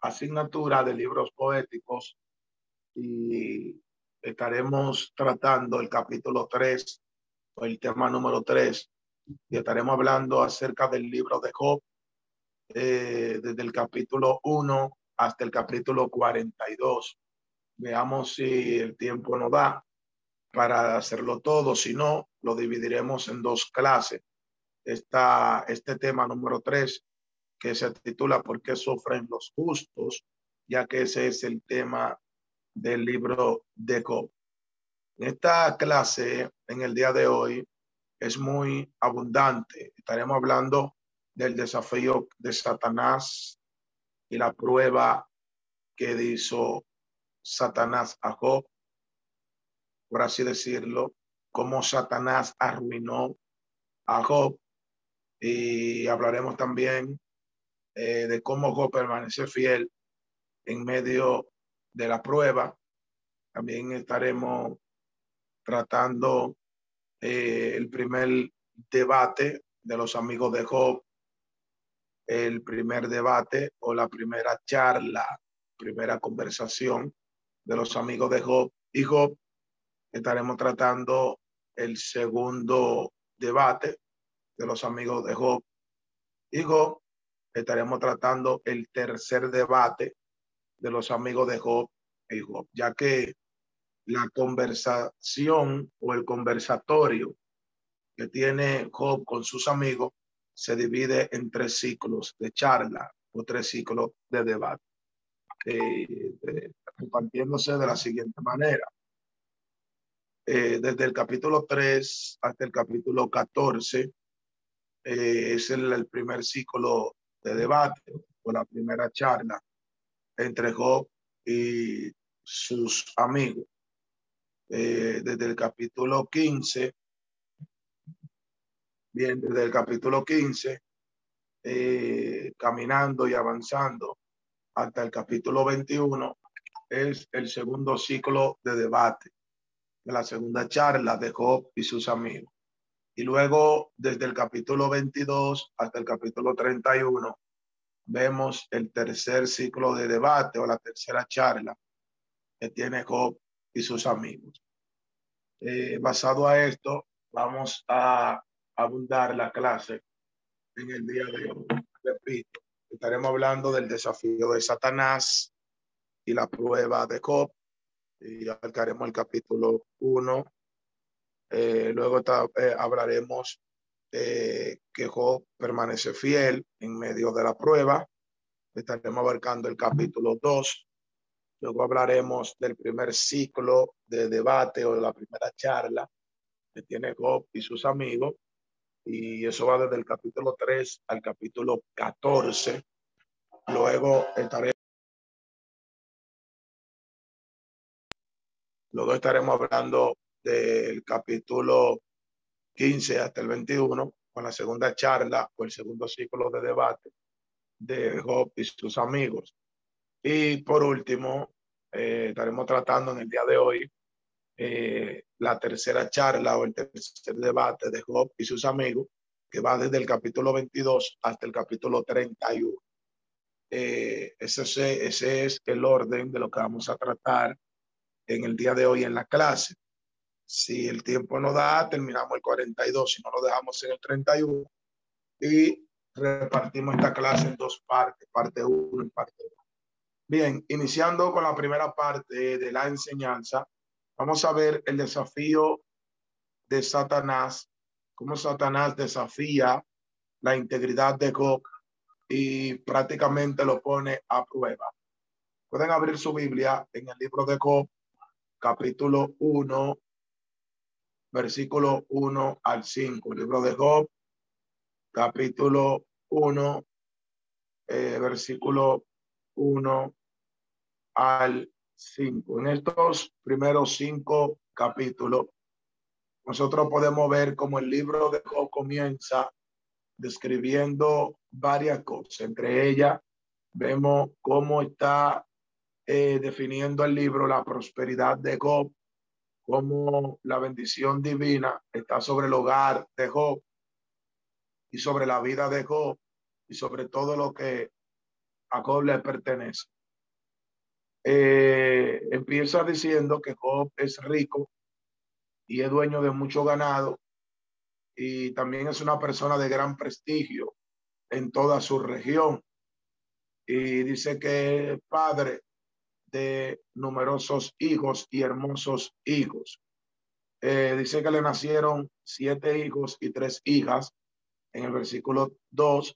asignatura de libros poéticos y estaremos tratando el capítulo 3 o el tema número 3 y estaremos hablando acerca del libro de Job eh, desde el capítulo 1 hasta el capítulo 42. Veamos si el tiempo nos da para hacerlo todo, si no, lo dividiremos en dos clases está este tema número tres, que se titula ¿Por qué sufren los justos? Ya que ese es el tema del libro de Job. Esta clase en el día de hoy es muy abundante. Estaremos hablando del desafío de Satanás y la prueba que hizo Satanás a Job, por así decirlo, cómo Satanás arruinó a Job y hablaremos también eh, de cómo Job permanece fiel en medio de la prueba. También estaremos tratando eh, el primer debate de los amigos de Job, el primer debate o la primera charla, primera conversación de los amigos de Job y Job. Estaremos tratando el segundo debate de los amigos de Job. Y Job, estaremos tratando el tercer debate de los amigos de Job y Job, ya que la conversación o el conversatorio que tiene Job con sus amigos se divide en tres ciclos de charla o tres ciclos de debate, eh, compartiéndose de la siguiente manera. Eh, desde el capítulo 3 hasta el capítulo 14 eh, es el, primer ciclo de debate o la primera charla entre Job y sus amigos. Eh, desde el capítulo 15, bien, desde el capítulo 15, eh, caminando y avanzando hasta el capítulo 21, es el segundo ciclo de debate, de la segunda charla de Job y sus amigos. Y luego, desde el capítulo 22 hasta el capítulo 31, vemos el tercer ciclo de debate o la tercera charla que tiene Job y sus amigos. Eh, basado a esto, vamos a abundar la clase en el día de hoy. Repito, estaremos hablando del desafío de Satanás y la prueba de Job. Y abarcaremos el capítulo 1 eh, luego eh, hablaremos de que Job permanece fiel en medio de la prueba. Estaremos abarcando el capítulo 2. Luego hablaremos del primer ciclo de debate o de la primera charla que tiene Job y sus amigos. Y eso va desde el capítulo 3 al capítulo 14. Luego estaremos Luego estaremos hablando del capítulo 15 hasta el 21, con la segunda charla o el segundo ciclo de debate de Job y sus amigos. Y por último, eh, estaremos tratando en el día de hoy eh, la tercera charla o el tercer debate de Job y sus amigos, que va desde el capítulo 22 hasta el capítulo 31. Eh, ese, ese es el orden de lo que vamos a tratar en el día de hoy en la clase. Si el tiempo no da, terminamos el 42, si no lo dejamos en el 31 y repartimos esta clase en dos partes, parte 1 y parte 2. Bien, iniciando con la primera parte de la enseñanza, vamos a ver el desafío de Satanás, cómo Satanás desafía la integridad de Gog y prácticamente lo pone a prueba. Pueden abrir su Biblia en el libro de Gog, capítulo 1, versículo 1 al 5. libro de Job, capítulo 1, eh, versículo 1 al 5. En estos primeros cinco capítulos, nosotros podemos ver cómo el libro de Job comienza describiendo varias cosas. Entre ellas, vemos cómo está eh, definiendo el libro la prosperidad de Job, cómo la bendición divina está sobre el hogar de Job y sobre la vida de Job y sobre todo lo que a Job le pertenece. Eh, empieza diciendo que Job es rico y es dueño de mucho ganado y también es una persona de gran prestigio en toda su región. Y dice que padre de numerosos hijos y hermosos hijos. Eh, dice que le nacieron siete hijos y tres hijas en el versículo 2.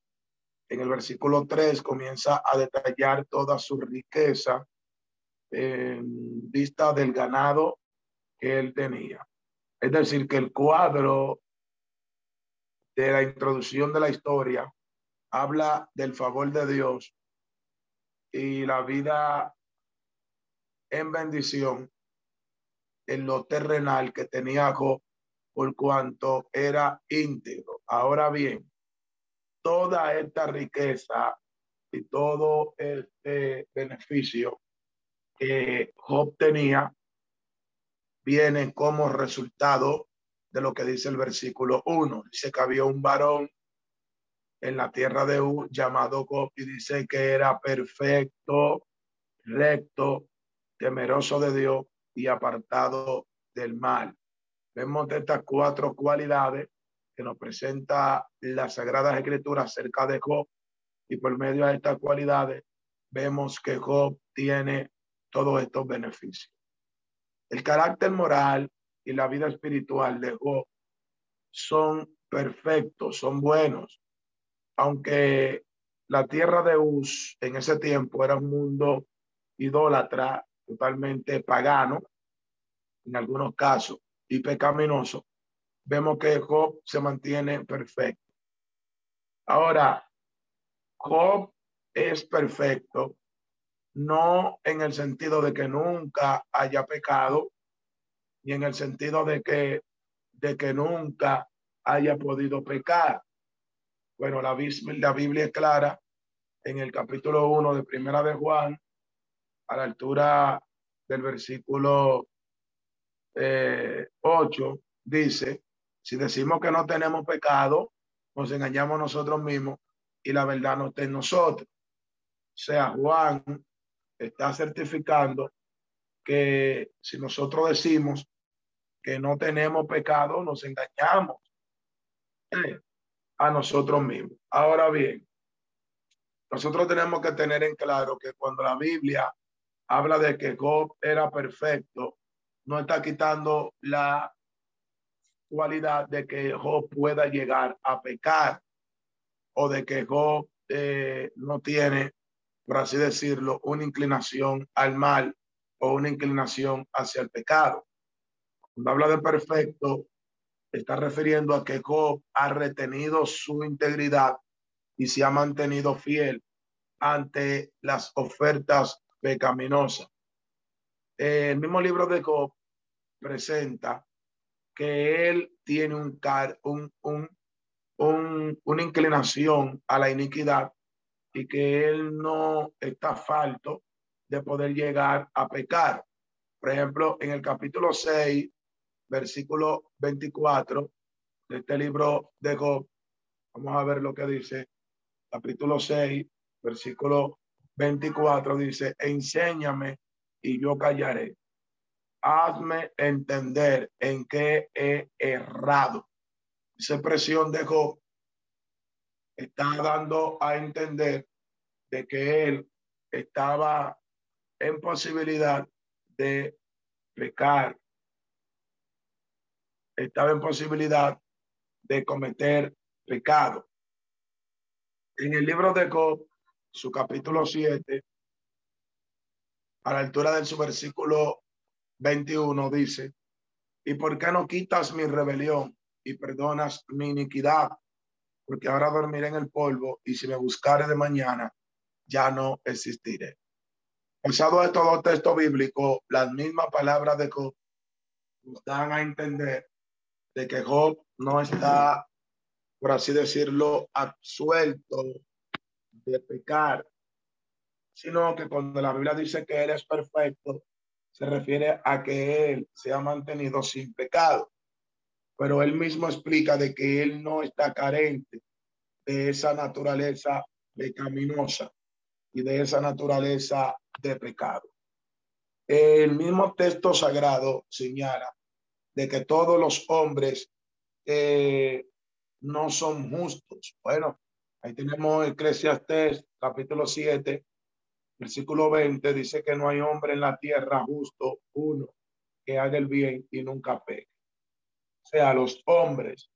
En el versículo 3 comienza a detallar toda su riqueza en vista del ganado que él tenía. Es decir, que el cuadro de la introducción de la historia habla del favor de Dios y la vida en bendición en lo terrenal que tenía Job por cuanto era íntegro. Ahora bien, toda esta riqueza y todo este beneficio que Job tenía viene como resultado de lo que dice el versículo 1. Dice que había un varón en la tierra de U llamado Job y dice que era perfecto, recto, temeroso de Dios y apartado del mal. Vemos de estas cuatro cualidades que nos presenta la Sagrada Escritura acerca de Job y por medio de estas cualidades vemos que Job tiene todos estos beneficios. El carácter moral y la vida espiritual de Job son perfectos, son buenos, aunque la tierra de Uz en ese tiempo era un mundo idólatra, totalmente pagano, en algunos casos, y pecaminoso, vemos que Job se mantiene perfecto. Ahora, Job es perfecto no en el sentido de que nunca haya pecado, ni en el sentido de que, de que nunca haya podido pecar. Bueno, la, la Biblia es clara en el capítulo 1 de Primera de Juan, a la altura del versículo 8, eh, dice, si decimos que no tenemos pecado, nos engañamos nosotros mismos y la verdad no está en nosotros. O sea, Juan está certificando que si nosotros decimos que no tenemos pecado, nos engañamos eh, a nosotros mismos. Ahora bien, nosotros tenemos que tener en claro que cuando la Biblia habla de que Job era perfecto, no está quitando la cualidad de que Job pueda llegar a pecar o de que Job eh, no tiene por así decirlo, una inclinación al mal o una inclinación hacia el pecado. Habla de perfecto, está refiriendo a que Job ha retenido su integridad y se ha mantenido fiel ante las ofertas pecaminosas. El mismo libro de Job presenta que él tiene un, un, un, un, una inclinación a la iniquidad y que él no está falto de poder llegar a pecar. Por ejemplo, en el capítulo 6, versículo 24 de este libro de Job, vamos a ver lo que dice. Capítulo 6, versículo 24 dice, enséñame y yo callaré. Hazme entender en qué he errado. Esa expresión de Job está dando a entender de que él estaba en posibilidad de pecar, estaba en posibilidad de cometer pecado. En el libro de Job, su capítulo 7, a la altura de su versículo 21, dice, ¿y por qué no quitas mi rebelión y perdonas mi iniquidad? porque ahora dormiré en el polvo y si me buscare de mañana, ya no existiré. Basado en estos dos textos bíblicos, las mismas palabras de Job nos dan a entender de que Job no está, por así decirlo, absuelto de pecar, sino que cuando la Biblia dice que Él es perfecto, se refiere a que Él se ha mantenido sin pecado. Pero Él mismo explica de que Él no está carente de esa naturaleza pecaminosa y de esa naturaleza de pecado. El mismo texto sagrado señala de que todos los hombres eh, no son justos. Bueno, ahí tenemos Eclesiastes capítulo 7, versículo 20, dice que no hay hombre en la tierra justo, uno, que haga el bien y nunca peque. O sea, los hombres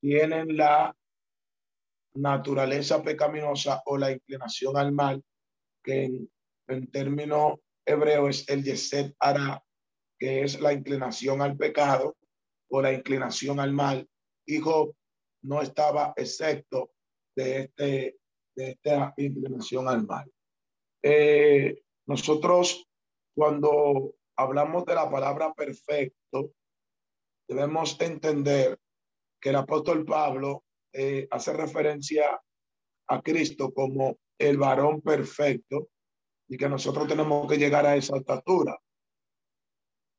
tienen la naturaleza pecaminosa o la inclinación al mal, que en, en término hebreo es el yeset ara, que es la inclinación al pecado o la inclinación al mal. Hijo no estaba excepto de, este, de esta inclinación al mal. Eh, nosotros cuando hablamos de la palabra perfecto, debemos entender que el apóstol Pablo eh, hace referencia a Cristo como el varón perfecto y que nosotros tenemos que llegar a esa estatura.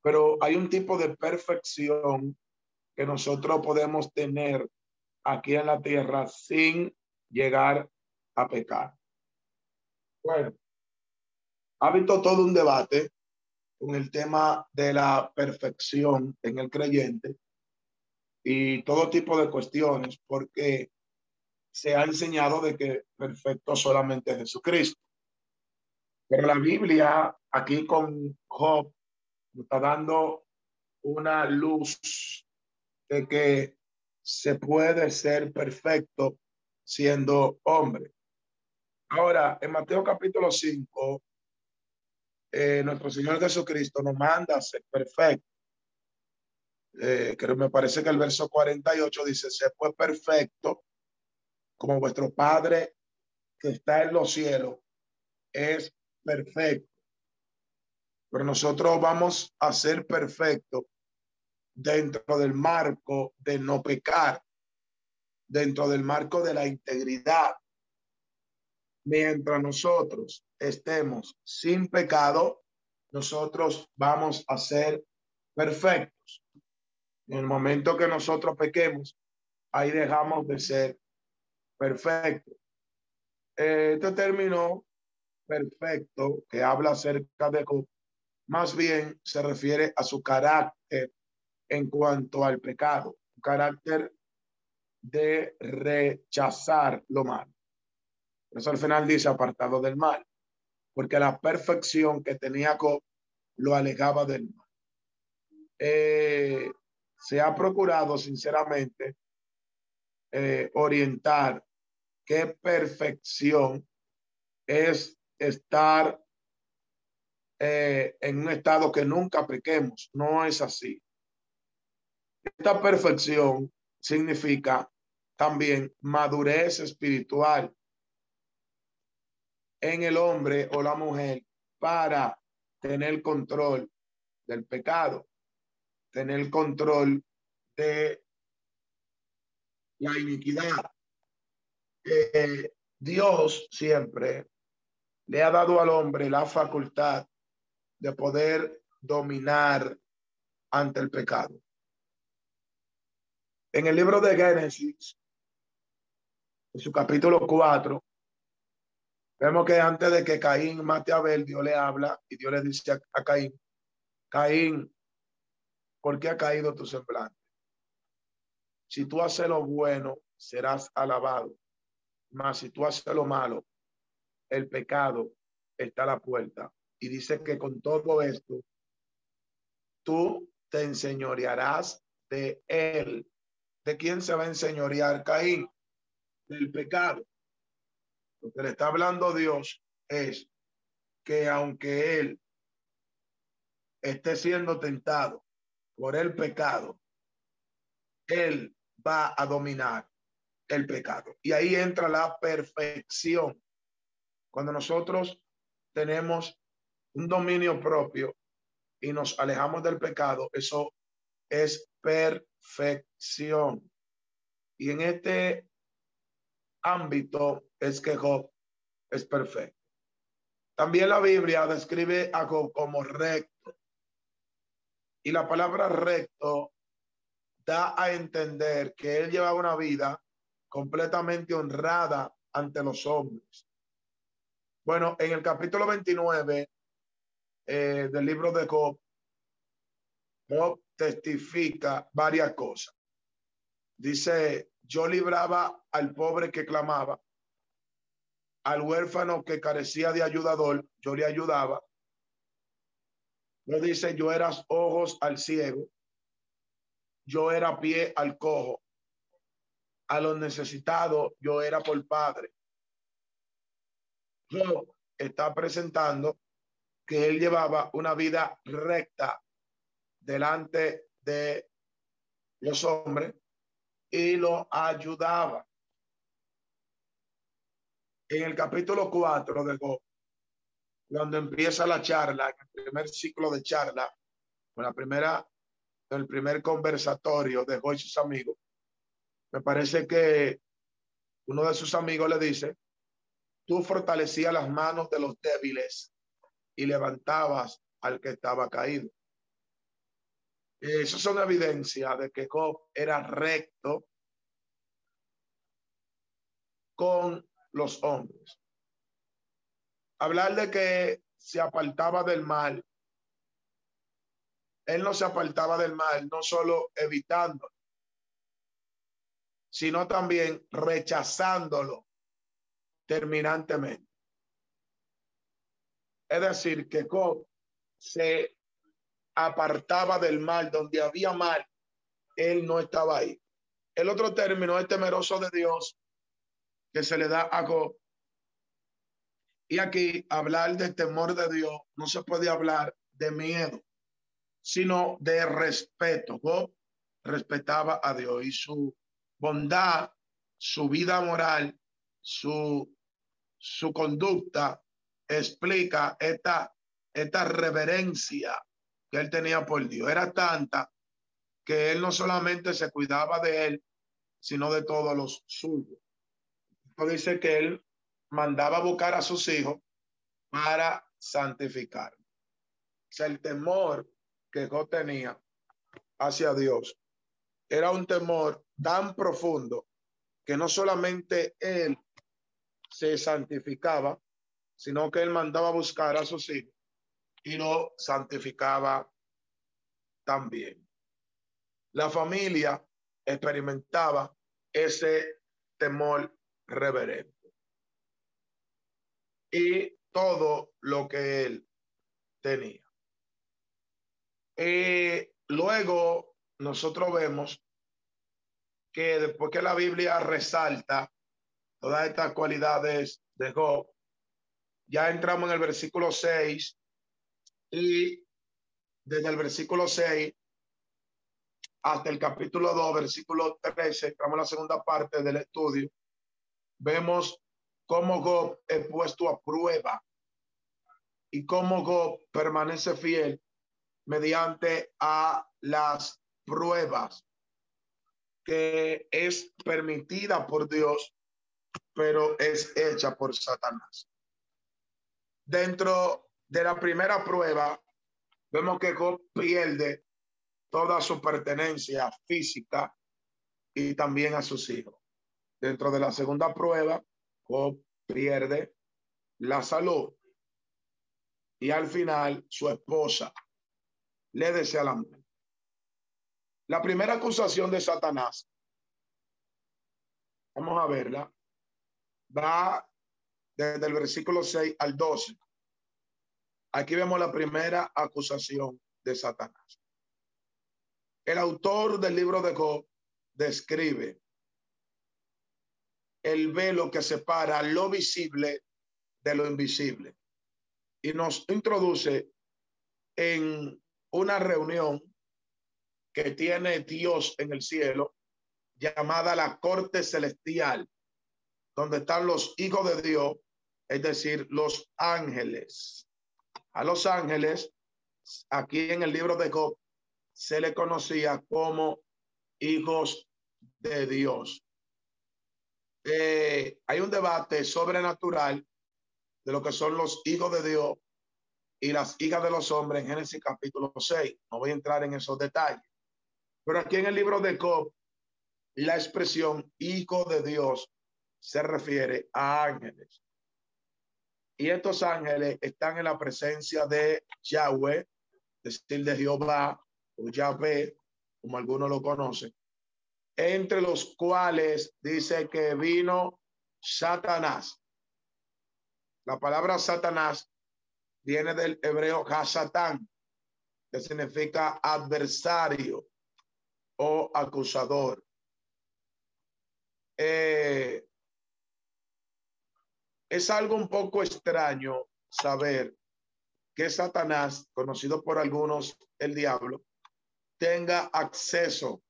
Pero hay un tipo de perfección que nosotros podemos tener aquí en la tierra sin llegar a pecar. Bueno, ha habido todo un debate con el tema de la perfección en el creyente y todo tipo de cuestiones, porque se ha enseñado de que perfecto solamente es Jesucristo. Pero la Biblia aquí con Job nos está dando una luz de que se puede ser perfecto siendo hombre. Ahora, en Mateo capítulo 5, eh, nuestro Señor Jesucristo nos manda a ser perfecto. Eh, que me parece que el verso 48 dice, se fue perfecto como vuestro Padre que está en los cielos es perfecto. Pero nosotros vamos a ser perfectos dentro del marco de no pecar, dentro del marco de la integridad, mientras nosotros estemos sin pecado, nosotros vamos a ser perfectos. En el momento que nosotros pequemos, ahí dejamos de ser perfectos. Este término perfecto que habla acerca de más bien se refiere a su carácter en cuanto al pecado, un carácter de rechazar lo malo. Eso al final dice apartado del mal, porque la perfección que tenía lo alejaba del mal. Eh, se ha procurado sinceramente eh, orientar qué perfección es estar eh, en un estado que nunca pequemos. No es así. Esta perfección significa también madurez espiritual en el hombre o la mujer para tener control del pecado, tener control de la iniquidad. Eh, Dios siempre le ha dado al hombre la facultad de poder dominar ante el pecado. En el libro de Génesis, en su capítulo 4, Vemos que antes de que Caín mate a Abel, Dios le habla y Dios le dice a, Caín, Caín, ¿por qué ha caído tu semblante? Si tú haces lo bueno, serás alabado. Mas si tú haces lo malo, el pecado está a la puerta. Y dice que con todo esto, tú te enseñorearás de él. ¿De quién se va a enseñorear Caín? Del pecado. Lo que le está hablando Dios es que aunque él esté siendo tentado por el pecado, él va a dominar el pecado. Y ahí entra la perfección. Cuando nosotros tenemos un dominio propio y nos alejamos del pecado, eso es perfección. Y en este ámbito es que Job es perfecto. También la Biblia describe a Job como recto. Y la palabra recto da a entender que él llevaba una vida completamente honrada ante los hombres. Bueno, en el capítulo 29 eh, del libro de Job, Job testifica varias cosas. Dice, yo libraba al pobre que clamaba, al huérfano que carecía de ayudador, yo le ayudaba. No dice, yo era ojos al ciego, yo era pie al cojo, a los necesitados, yo era por padre. Yo está presentando que él llevaba una vida recta delante de los hombres y lo ayudaba. En el capítulo 4 de Job, cuando empieza la charla, el primer ciclo de charla, con la primera, el primer conversatorio de Job sus amigos, me parece que uno de sus amigos le dice, tú fortalecías las manos de los débiles y levantabas al que estaba caído. Eso es una evidencia de que Job era recto con los hombres. Hablar de que se apartaba del mal. Él no se apartaba del mal, no solo evitándolo, sino también rechazándolo terminantemente. Es decir, que Job se apartaba del mal, donde había mal, él no estaba ahí. El otro término es temeroso de Dios que se le da a Job. Y aquí hablar de temor de Dios no se puede hablar de miedo, sino de respeto. Job respetaba a Dios y su bondad, su vida moral, su, su conducta explica esta, esta reverencia que él tenía por Dios. Era tanta que él no solamente se cuidaba de él, sino de todos los suyos. dice que él mandaba buscar a sus hijos para santificar. El temor que yo tenía hacia Dios era un temor tan profundo que no solamente él se santificaba, sino que él mandaba buscar a sus hijos y lo santificaba también. La familia experimentaba ese temor reverente. Y todo lo que él tenía. Y luego nosotros vemos que después que la Biblia resalta todas estas cualidades de Job, ya entramos en el versículo 6 y desde el versículo 6 hasta el capítulo 2, versículo 13, entramos en la segunda parte del estudio, vemos cómo Job es puesto a prueba y cómo Job permanece fiel mediante a las pruebas que es permitida por Dios, pero es hecha por Satanás. Dentro de la primera prueba, vemos que Job pierde toda su pertenencia física y también a sus hijos. Dentro de la segunda prueba, Job pierde la salud y al final su esposa le desea la muerte. La primera acusación de Satanás, vamos a verla, va desde el versículo 6 al 12. Aquí vemos la primera acusación de Satanás. El autor del libro de Job describe el velo que separa lo visible de lo invisible y nos introduce en una reunión que tiene Dios en el cielo llamada la corte celestial, donde están los hijos de Dios es decir, los ángeles. A los ángeles, aquí en el libro de Job, se le conocía como hijos de Dios. Eh, hay un debate sobrenatural de lo que son los hijos de Dios y las hijas de los hombres en Génesis capítulo 6. No voy a entrar en esos detalles. Pero aquí en el libro de Job, la expresión hijo de Dios se refiere a ángeles. Y estos ángeles están en la presencia de Yahweh, decir de Jehová o Yahvé, como algunos lo conocen, entre los cuales dice que vino Satanás. La palabra Satanás viene del hebreo Hasatán, que significa adversario o acusador. Eh, es algo un poco extraño saber que Satanás, conocido por algunos el diablo, tenga acceso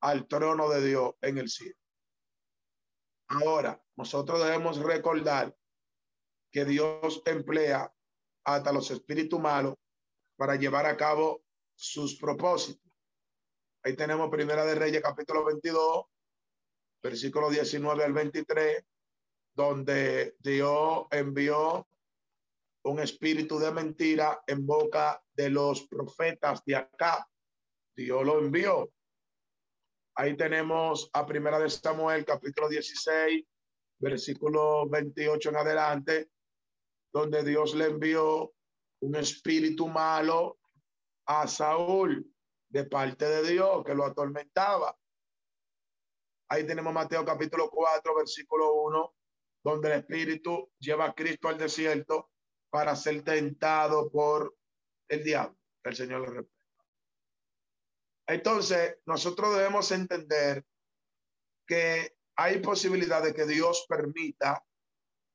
al trono de Dios en el cielo. Ahora, nosotros debemos recordar que Dios emplea hasta los espíritus malos para llevar a cabo sus propósitos. Ahí tenemos Primera de Reyes, capítulo 22, versículo 19 al 23, donde Dios envió un espíritu de mentira en boca de los profetas de acá. Dios lo envió. Ahí tenemos a Primera de Samuel, capítulo 16, versículo 28 en adelante, donde Dios le envió un espíritu malo a Saúl de parte de Dios que lo atormentaba. Ahí tenemos Mateo capítulo 4, versículo 1, donde el espíritu lleva a Cristo al desierto para ser tentado por el diablo. El Señor lo repite. Entonces, nosotros debemos entender que hay posibilidad de que Dios permita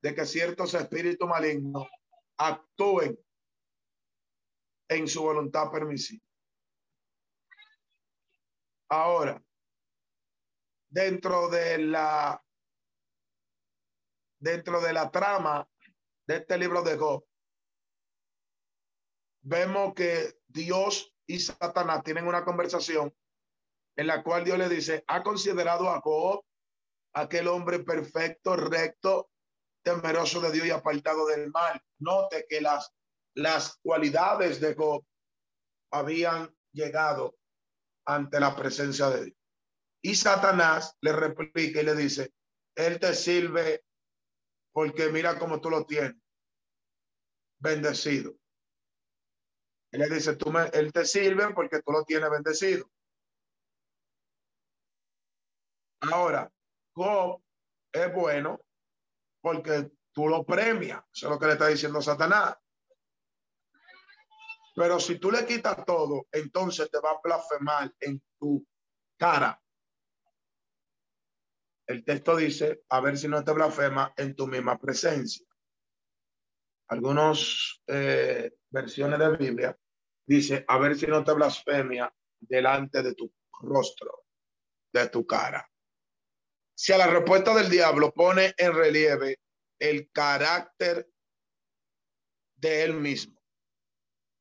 de que ciertos espíritus malignos actúen en su voluntad permisiva. Ahora, dentro de la dentro de la trama de este libro de Job, vemos que Dios y Satanás tienen una conversación en la cual Dios le dice, ¿ha considerado a Job aquel hombre perfecto, recto, temeroso de Dios y apartado del mal? Note que las, las cualidades de Job habían llegado ante la presencia de Dios. Y Satanás le replica y le dice, Él te sirve porque mira cómo tú lo tienes, bendecido. Él le dice, tú me, él te sirve porque tú lo tienes bendecido. Ahora, Job es bueno porque tú lo premias. Eso es lo que le está diciendo Satanás. Pero si tú le quitas todo, entonces te va a blasfemar en tu cara. El texto dice, a ver si no te blasfema en tu misma presencia. Algunas eh, versiones de Biblia dice, a ver si no te blasfemia delante de tu rostro, de tu cara. Si a la respuesta del diablo pone en relieve el carácter de él mismo,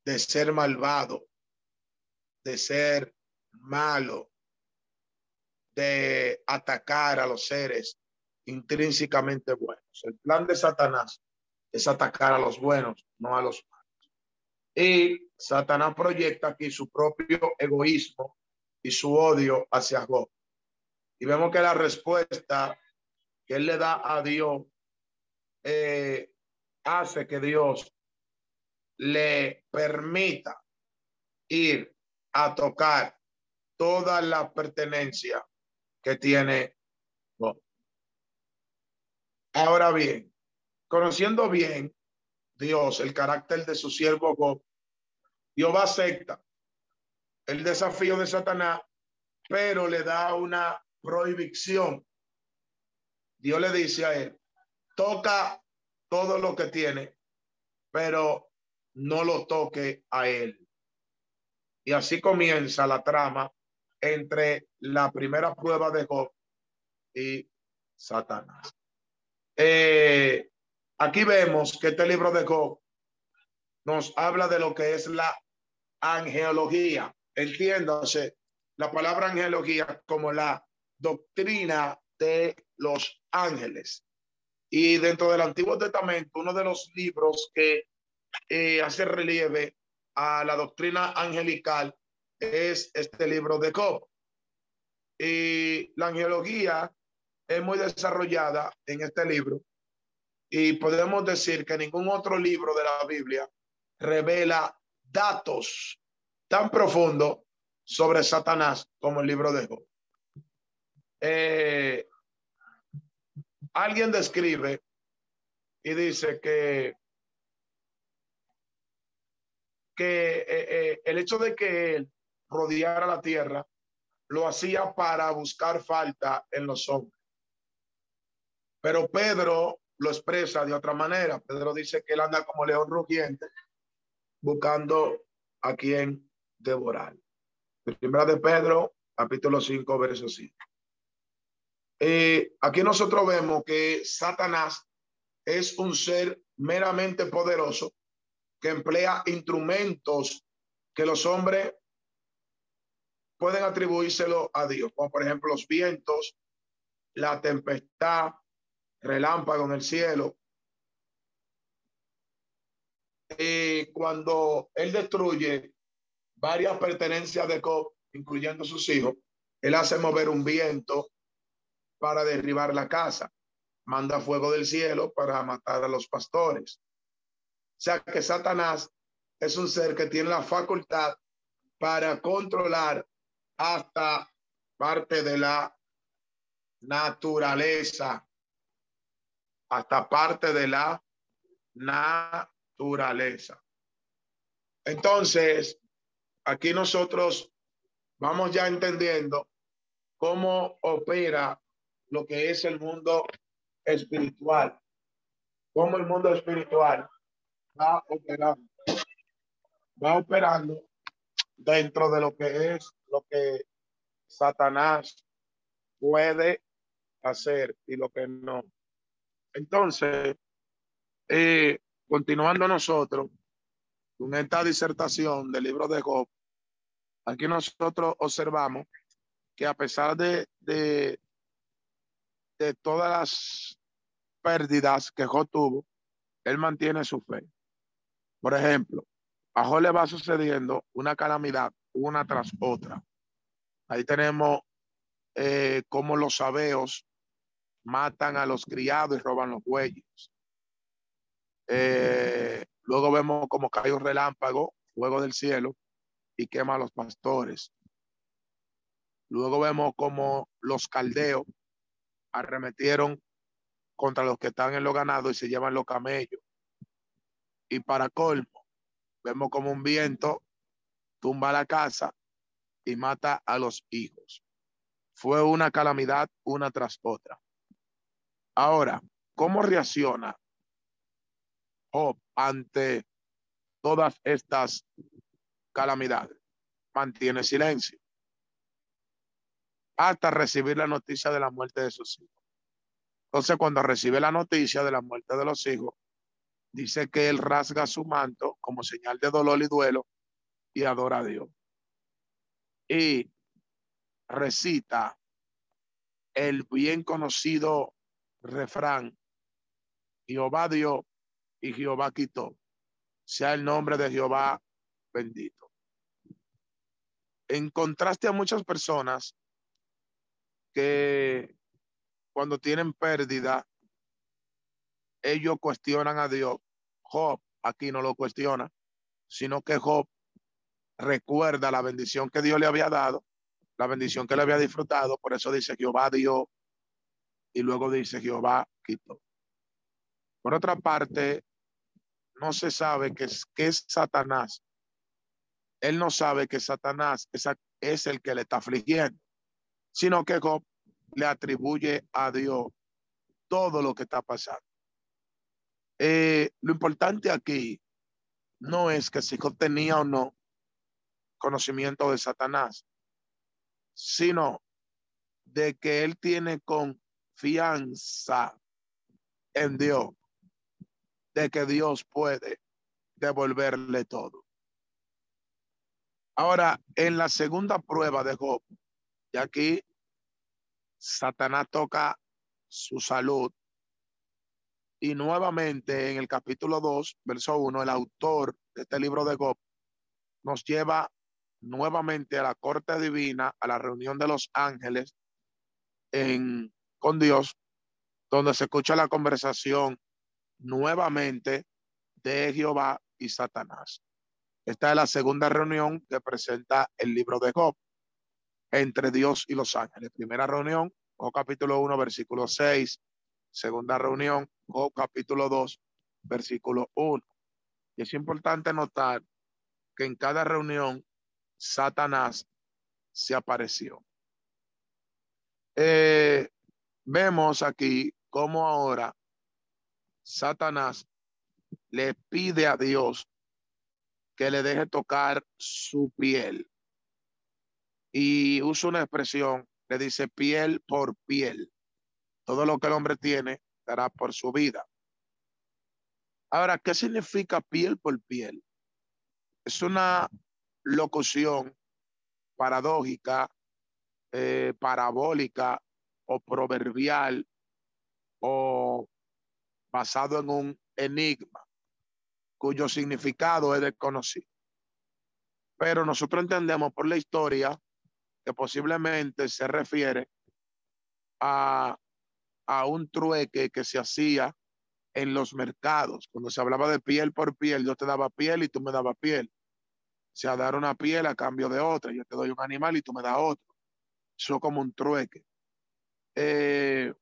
de ser malvado, de ser malo, de atacar a los seres intrínsecamente buenos. El plan de Satanás es atacar a los buenos, no a los malos. Y Satanás proyecta aquí su propio egoísmo y su odio hacia Job. Y vemos que la respuesta que le da a Dios eh, hace que Dios le permita ir a tocar toda la pertenencia que tiene. Ahora bien, conociendo bien Dios, el carácter de su siervo Job, Dios acepta el desafío de Satanás, pero le da una prohibición. Dios le dice a él, toca todo lo que tiene, pero no lo toque a él. Y así comienza la trama entre la primera prueba de Job y Satanás. Eh, aquí vemos que este libro de Job nos habla de lo que es la angeología. Entiéndase la palabra angeología como la doctrina de los ángeles. Y dentro del Antiguo Testamento, uno de los libros que eh, hace relieve a la doctrina angelical es este libro de Job. Y la angelología es muy desarrollada en este libro y podemos decir que ningún otro libro de la Biblia revela datos tan profundos sobre Satanás como el libro de Job. Eh, alguien describe y dice que, que eh, eh, el hecho de que él rodeara la tierra lo hacía para buscar falta en los hombres. Pero Pedro lo expresa de otra manera. Pedro dice que él anda como león rugiente buscando a quien devorar. Primera de Pedro, capítulo 5, verso 5. Eh, aquí nosotros vemos que Satanás es un ser meramente poderoso que emplea instrumentos que los hombres pueden atribuírselo a Dios, como por ejemplo los vientos, la tempestad, relámpago en el cielo. Y cuando él destruye varias pertenencias de Job, incluyendo sus hijos, él hace mover un viento para derribar la casa, manda fuego del cielo para matar a los pastores. O sea que Satanás es un ser que tiene la facultad para controlar hasta parte de la naturaleza hasta parte de la naturaleza. Entonces, aquí nosotros vamos ya entendiendo cómo opera lo que es el mundo espiritual, cómo el mundo espiritual va operando, va operando dentro de lo que es lo que Satanás puede hacer y lo que no. Entonces, eh, continuando nosotros con esta disertación del libro de Job, aquí nosotros observamos que a pesar de, de, de todas las pérdidas que Job tuvo, él mantiene su fe. Por ejemplo, a Job le va sucediendo una calamidad una tras otra. Ahí tenemos eh, como los sabeos matan a los criados y roban los bueyes. Eh, luego vemos como cae un relámpago, fuego del cielo, y quema a los pastores. Luego vemos como los caldeos arremetieron contra los que están en los ganados y se llevan los camellos. Y para colmo, vemos como un viento tumba la casa y mata a los hijos. Fue una calamidad una tras otra. Ahora, ¿cómo reacciona Job ante todas estas calamidades? Mantiene silencio hasta recibir la noticia de la muerte de sus hijos. Entonces, cuando recibe la noticia de la muerte de los hijos, dice que él rasga su manto como señal de dolor y duelo y adora a Dios. Y recita el bien conocido refrán, Jehová dio y Jehová quitó. Sea el nombre de Jehová bendito. En contraste a muchas personas que cuando tienen pérdida, ellos cuestionan a Dios. Job aquí no lo cuestiona, sino que Job recuerda la bendición que Dios le había dado, la bendición que le había disfrutado. Por eso dice Jehová dio y luego dice Jehová quitó. Por otra parte, no se sabe qué es, qué es Satanás. Él no sabe que Satanás es, es el que le está afligiendo, sino que Job le atribuye a Dios todo lo que está pasando. Eh, lo importante aquí no es que si Job tenía o no conocimiento de Satanás, sino de que él tiene con confianza en Dios, de que Dios puede devolverle todo. Ahora, en la segunda prueba de Job, y aquí Satanás toca su salud. Y nuevamente en el capítulo 2, verso 1, el autor de este libro de Job nos lleva nuevamente a la corte divina, a la reunión de los ángeles en, con Dios, donde se escucha la conversación nuevamente de Jehová y Satanás. Esta es la segunda reunión que presenta el libro de Job entre Dios y los ángeles. Primera reunión, Job capítulo 1, versículo 6. Segunda reunión, Job capítulo 2, versículo 1. Y es importante notar que en cada reunión Satanás se apareció. Eh, vemos aquí cómo ahora Satanás le pide a Dios que le deje tocar su piel. Y usa una expresión, le dice piel por piel. Todo lo que el hombre tiene dará por su vida. Ahora, ¿qué significa piel por piel? Es una locución paradójica, eh, parabólica o proverbial o basado en un enigma cuyo significado es desconocido. Pero nosotros entendemos por la historia que posiblemente se refiere a, a un trueque que se hacía en los mercados. Cuando se hablaba de piel por piel, yo te daba piel y tú me dabas piel. Sea, dar una piel a cambio de otra. Yo te doy un animal y tú me das otro. Eso como un trueque. Eh,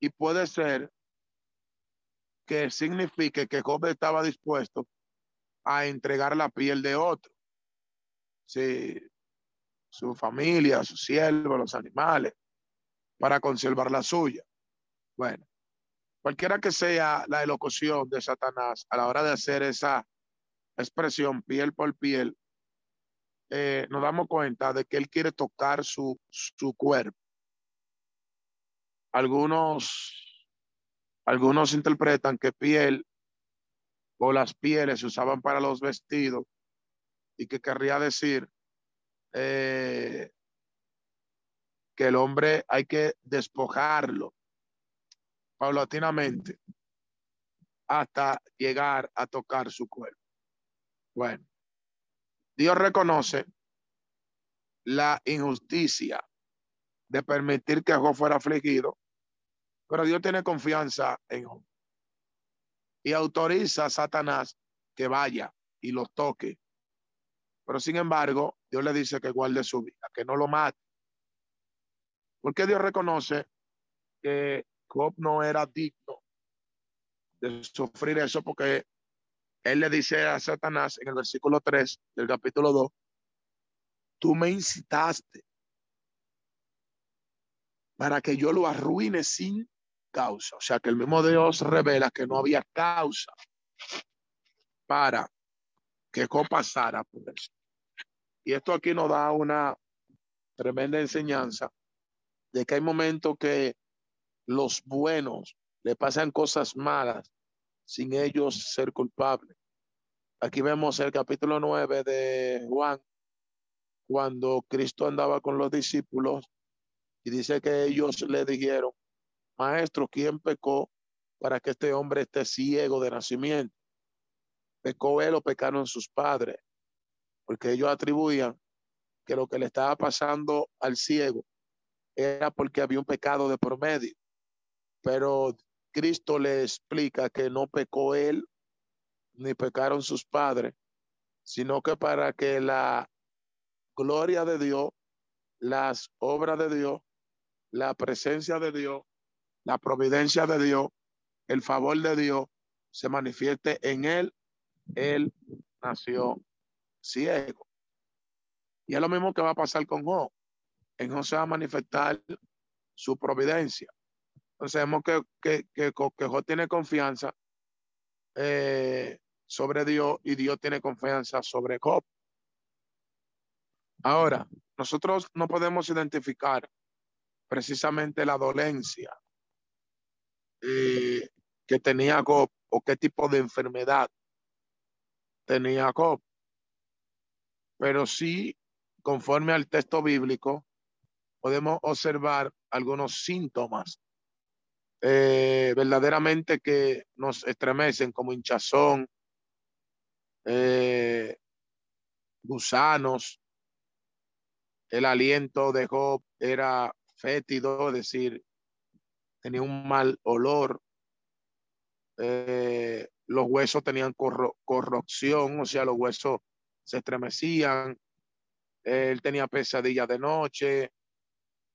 y puede ser que signifique que Job estaba dispuesto a entregar la piel de otro. Sí, su familia, su siervo, los animales, para conservar la suya. Bueno, cualquiera que sea la elocución de Satanás a la hora de hacer esa expresión piel por piel, eh, nos damos cuenta de que él quiere tocar su, su cuerpo. Algunos, algunos interpretan que piel o las pieles se usaban para los vestidos y que querría decir eh, que el hombre hay que despojarlo paulatinamente hasta llegar a tocar su cuerpo. Bueno, Dios reconoce la injusticia de permitir que Job fuera afligido, pero Dios tiene confianza en Job y autoriza a Satanás que vaya y lo toque. Pero sin embargo, Dios le dice que guarde su vida, que no lo mate. Porque Dios reconoce que Job no era digno de sufrir eso porque él le dice a Satanás en el versículo 3 del capítulo 2, tú me incitaste para que yo lo arruine sin causa. O sea que el mismo Dios revela que no había causa para que pasara por eso. Y esto aquí nos da una tremenda enseñanza de que hay momentos que los buenos le pasan cosas malas sin ellos ser culpables. Aquí vemos el capítulo 9 de Juan, cuando Cristo andaba con los discípulos y dice que ellos le dijeron, maestro, ¿quién pecó para que este hombre esté ciego de nacimiento? ¿Pecó él o pecaron sus padres? porque ellos atribuían que lo que le estaba pasando al ciego era porque había un pecado de promedio. Pero Cristo le explica que no pecó él ni pecaron sus padres, sino que para que la gloria de Dios, las obras de Dios, la presencia de Dios, la providencia de Dios, el favor de Dios se manifieste en él, él nació ciego. Y es lo mismo que va a pasar con Job. En Job se va a manifestar su providencia. Vemos que, que, que, que Job tiene confianza eh, sobre Dios y Dios tiene confianza sobre Job. Ahora, nosotros no podemos identificar precisamente la dolencia eh, que tenía Job o qué tipo de enfermedad tenía Job. Pero sí, conforme al texto bíblico, podemos observar algunos síntomas eh, verdaderamente que nos estremecen como hinchazón, eh, gusanos. El aliento de Job era fétido, es decir, tenía un mal olor. Eh, los huesos tenían corrupción, o sea, los huesos se estremecían. Él tenía pesadillas de noche,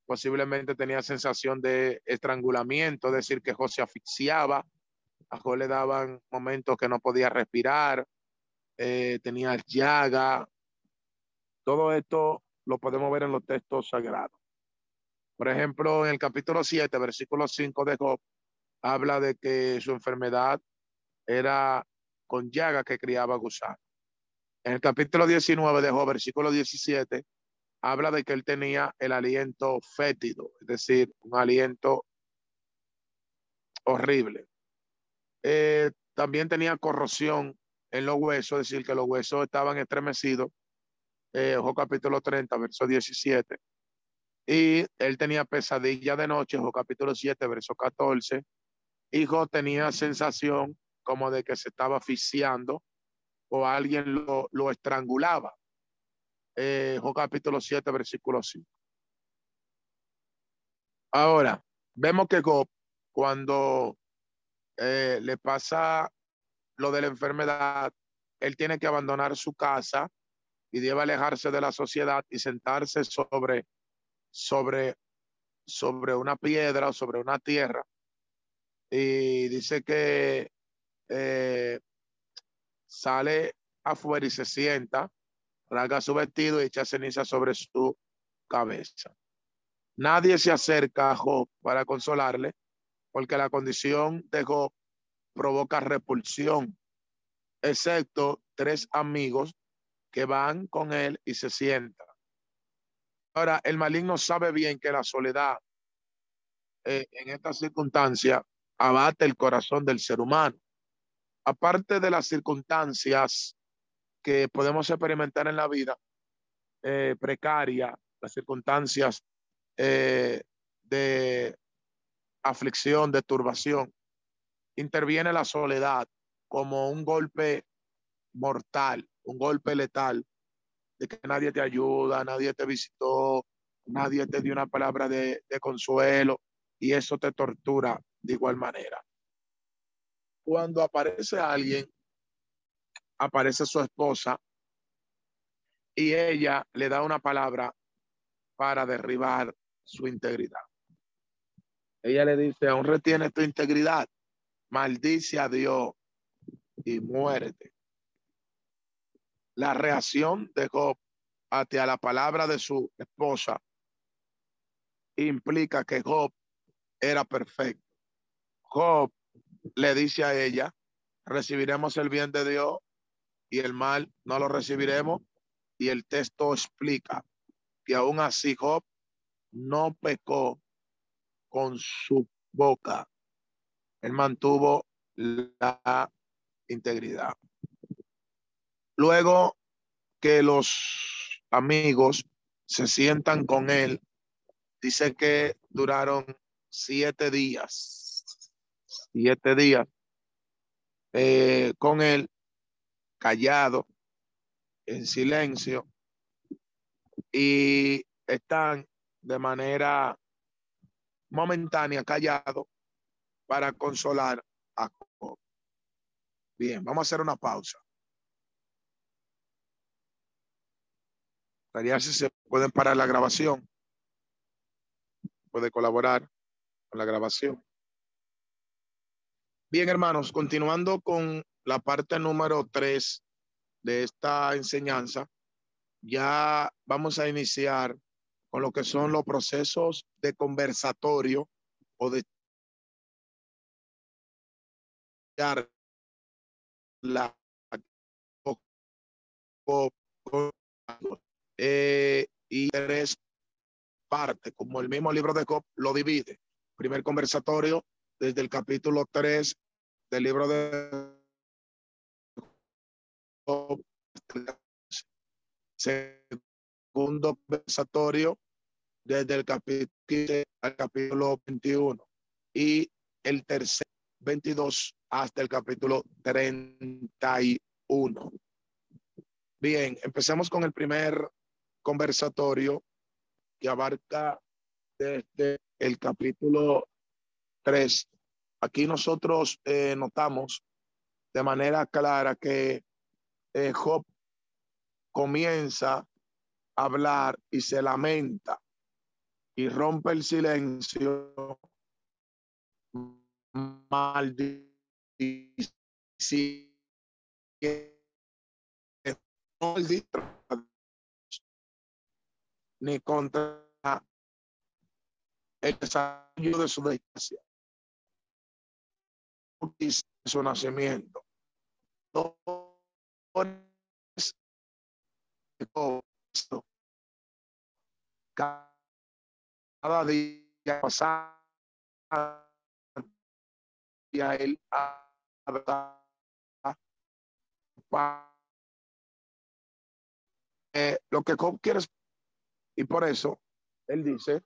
posiblemente tenía sensación de estrangulamiento, es decir, que José asfixiaba, a José le daban momentos que no podía respirar, eh, tenía llaga. Todo esto lo podemos ver en los textos sagrados. Por ejemplo, en el capítulo 7, versículo 5 de Job, habla de que su enfermedad era con llaga que criaba gusano. En el capítulo 19 de Job, versículo 17, habla de que él tenía el aliento fétido, es decir, un aliento horrible. Eh, también tenía corrosión en los huesos, es decir, que los huesos estaban estremecidos. Eh, Job capítulo 30, verso 17. Y él tenía pesadilla de noche, Job capítulo 7, verso 14. Hijo tenía sensación como de que se estaba asfixiando o alguien lo, lo estrangulaba. Eh, capítulo 7, versículo 5. Ahora, vemos que cuando eh, le pasa lo de la enfermedad, él tiene que abandonar su casa y debe alejarse de la sociedad y sentarse sobre, sobre, sobre una piedra o sobre una tierra. Y dice que eh, sale afuera y se sienta, rasga su vestido y echa ceniza sobre su cabeza. Nadie se acerca a Job para consolarle, porque la condición de Job provoca repulsión, excepto tres amigos que van con él y se sientan. Ahora, el maligno sabe bien que la soledad eh, en esta circunstancia abate el corazón del ser humano aparte de las circunstancias que podemos experimentar en la vida eh, precaria, las circunstancias eh, de aflicción, de turbación, interviene la soledad como un golpe mortal, un golpe letal, de que nadie te ayuda, nadie te visitó, nadie te dio una palabra de consuelo y eso te tortura de igual manera. Cuando aparece alguien, aparece su esposa y ella le da una palabra para derribar su integridad. Ella le dice, aún retiene tu integridad, maldice a Dios y muérete. La reacción de Job hacia la palabra de su esposa implica que Job era perfecto. Job le dice a ella, recibiremos el bien de Dios y el mal no lo recibiremos. Y el texto explica que aún así Job no pecó con su boca. Él mantuvo la integridad. Luego que los amigos se sientan con él, dice que duraron siete días siete días eh, con él, callado, en silencio, y están de manera momentánea callado para consolar a. Bien, vamos a hacer una pausa. Estaría si se pueden parar la grabación. Puede colaborar con la grabación. Bien, hermanos, continuando con la parte número tres de esta enseñanza, ya vamos a iniciar con lo que son los procesos de conversatorio o de la eh, y tres partes, como el mismo libro de Cop lo divide. Primer conversatorio desde el capítulo 3 del libro de segundo conversatorio desde el capítulo 15 al capítulo 21 y el tercer 22 hasta el capítulo 31. Bien, empecemos con el primer conversatorio que abarca desde el capítulo 3. Aquí nosotros eh, notamos de manera clara que eh, Job comienza a hablar y se lamenta y rompe el silencio maldice ni contra el desarrollo de su desgracia. Su nacimiento cada día pasaba a él eh, lo que Job quiere y por eso él dice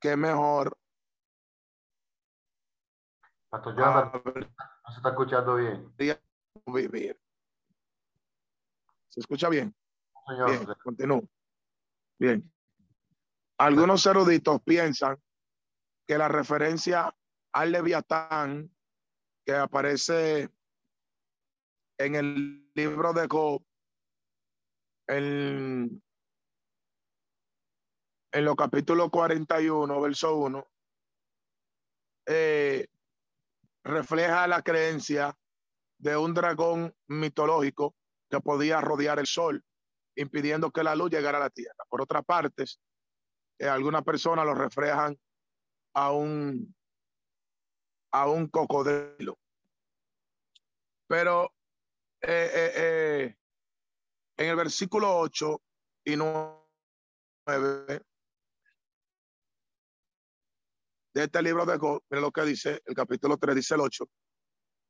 que mejor Pastor Jonathan, no se está escuchando bien. Vivir. ¿Se escucha bien? Señor. Bien, continúo. Bien. Algunos eruditos piensan que la referencia al Leviatán que aparece en el libro de Job, en, en los capítulos 41, verso 1, eh, refleja la creencia de un dragón mitológico que podía rodear el sol, impidiendo que la luz llegara a la tierra. Por otra parte, eh, algunas personas lo reflejan a un, a un cocodrilo. Pero eh, eh, eh, en el versículo 8 y 9 de este libro de Job, mire lo que dice, el capítulo 3 dice el 8,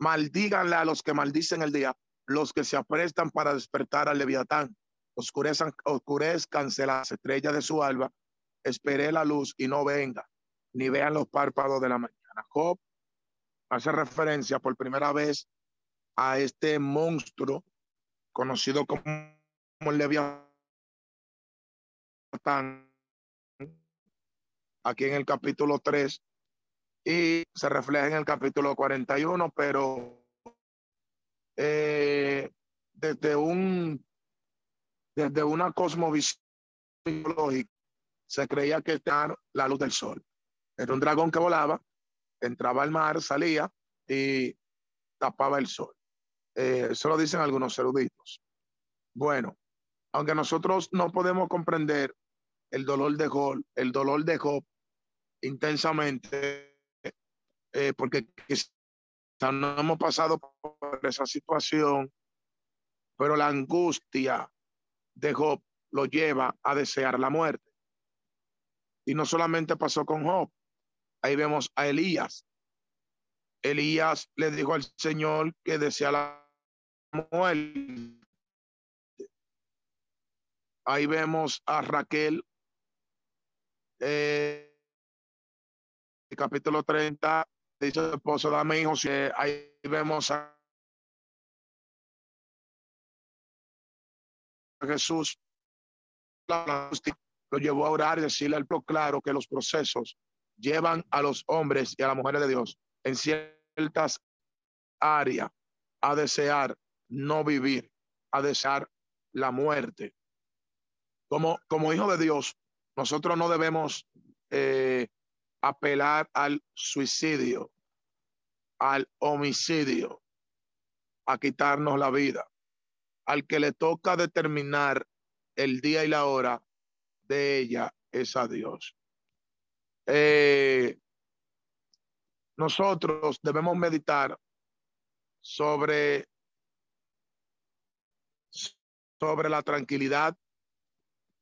maldíganle a los que maldicen el día, los que se aprestan para despertar al leviatán, oscurezcan, oscurezcanse las estrellas de su alba, esperé la luz y no venga, ni vean los párpados de la mañana. Job hace referencia por primera vez a este monstruo conocido como Leviatán aquí en el capítulo 3 y se refleja en el capítulo 41, pero eh, desde un desde una cosmovisión lógica se creía que era la luz del sol. Era un dragón que volaba, entraba al mar, salía y tapaba el sol. Eh, eso lo dicen algunos eruditos. Bueno, aunque nosotros no podemos comprender el dolor de Job, el dolor de Job intensamente, eh, porque no hemos pasado por esa situación, pero la angustia de Job lo lleva a desear la muerte. Y no solamente pasó con Job, ahí vemos a Elías. Elías le dijo al Señor que desea la muerte. Ahí vemos a Raquel, eh, capítulo 30, dice el esposo, dame hijos. ahí vemos a Jesús lo llevó a orar y decirle al claro que los procesos llevan a los hombres y a las mujeres de Dios en ciertas áreas a desear no vivir, a desear la muerte. Como, como hijo de Dios, nosotros no debemos eh, apelar al suicidio, al homicidio, a quitarnos la vida. Al que le toca determinar el día y la hora de ella es a Dios. Eh, nosotros debemos meditar sobre, sobre la tranquilidad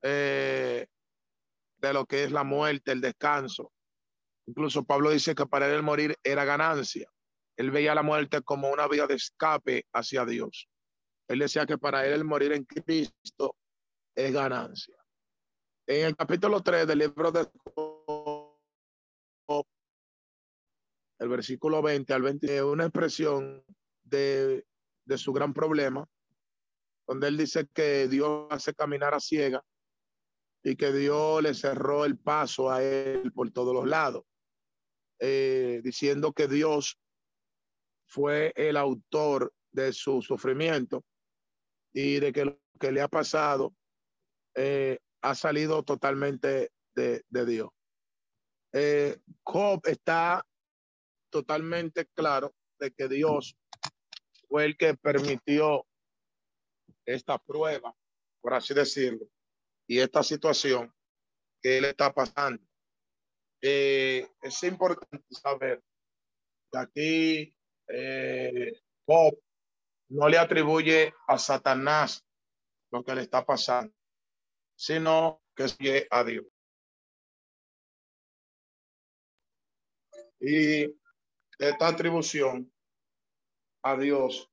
eh, de lo que es la muerte, el descanso. Incluso Pablo dice que para él morir era ganancia. Él veía la muerte como una vía de escape hacia Dios. Él decía que para él el morir en Cristo es ganancia. En el capítulo 3 del libro de el versículo 20 al 20, una expresión de, de su gran problema, donde él dice que Dios hace caminar a ciega y que Dios le cerró el paso a él por todos los lados, eh, diciendo que Dios fue el autor de su sufrimiento y de que lo que le ha pasado eh, ha salido totalmente de, Dios. Eh, Job está totalmente claro de que Dios fue el que permitió esta prueba, por así decirlo, y esta situación que él está pasando. Eh, es importante saber que aquí eh, no le atribuye a Satanás lo que le está pasando, sino que es a Dios. Y esta atribución a Dios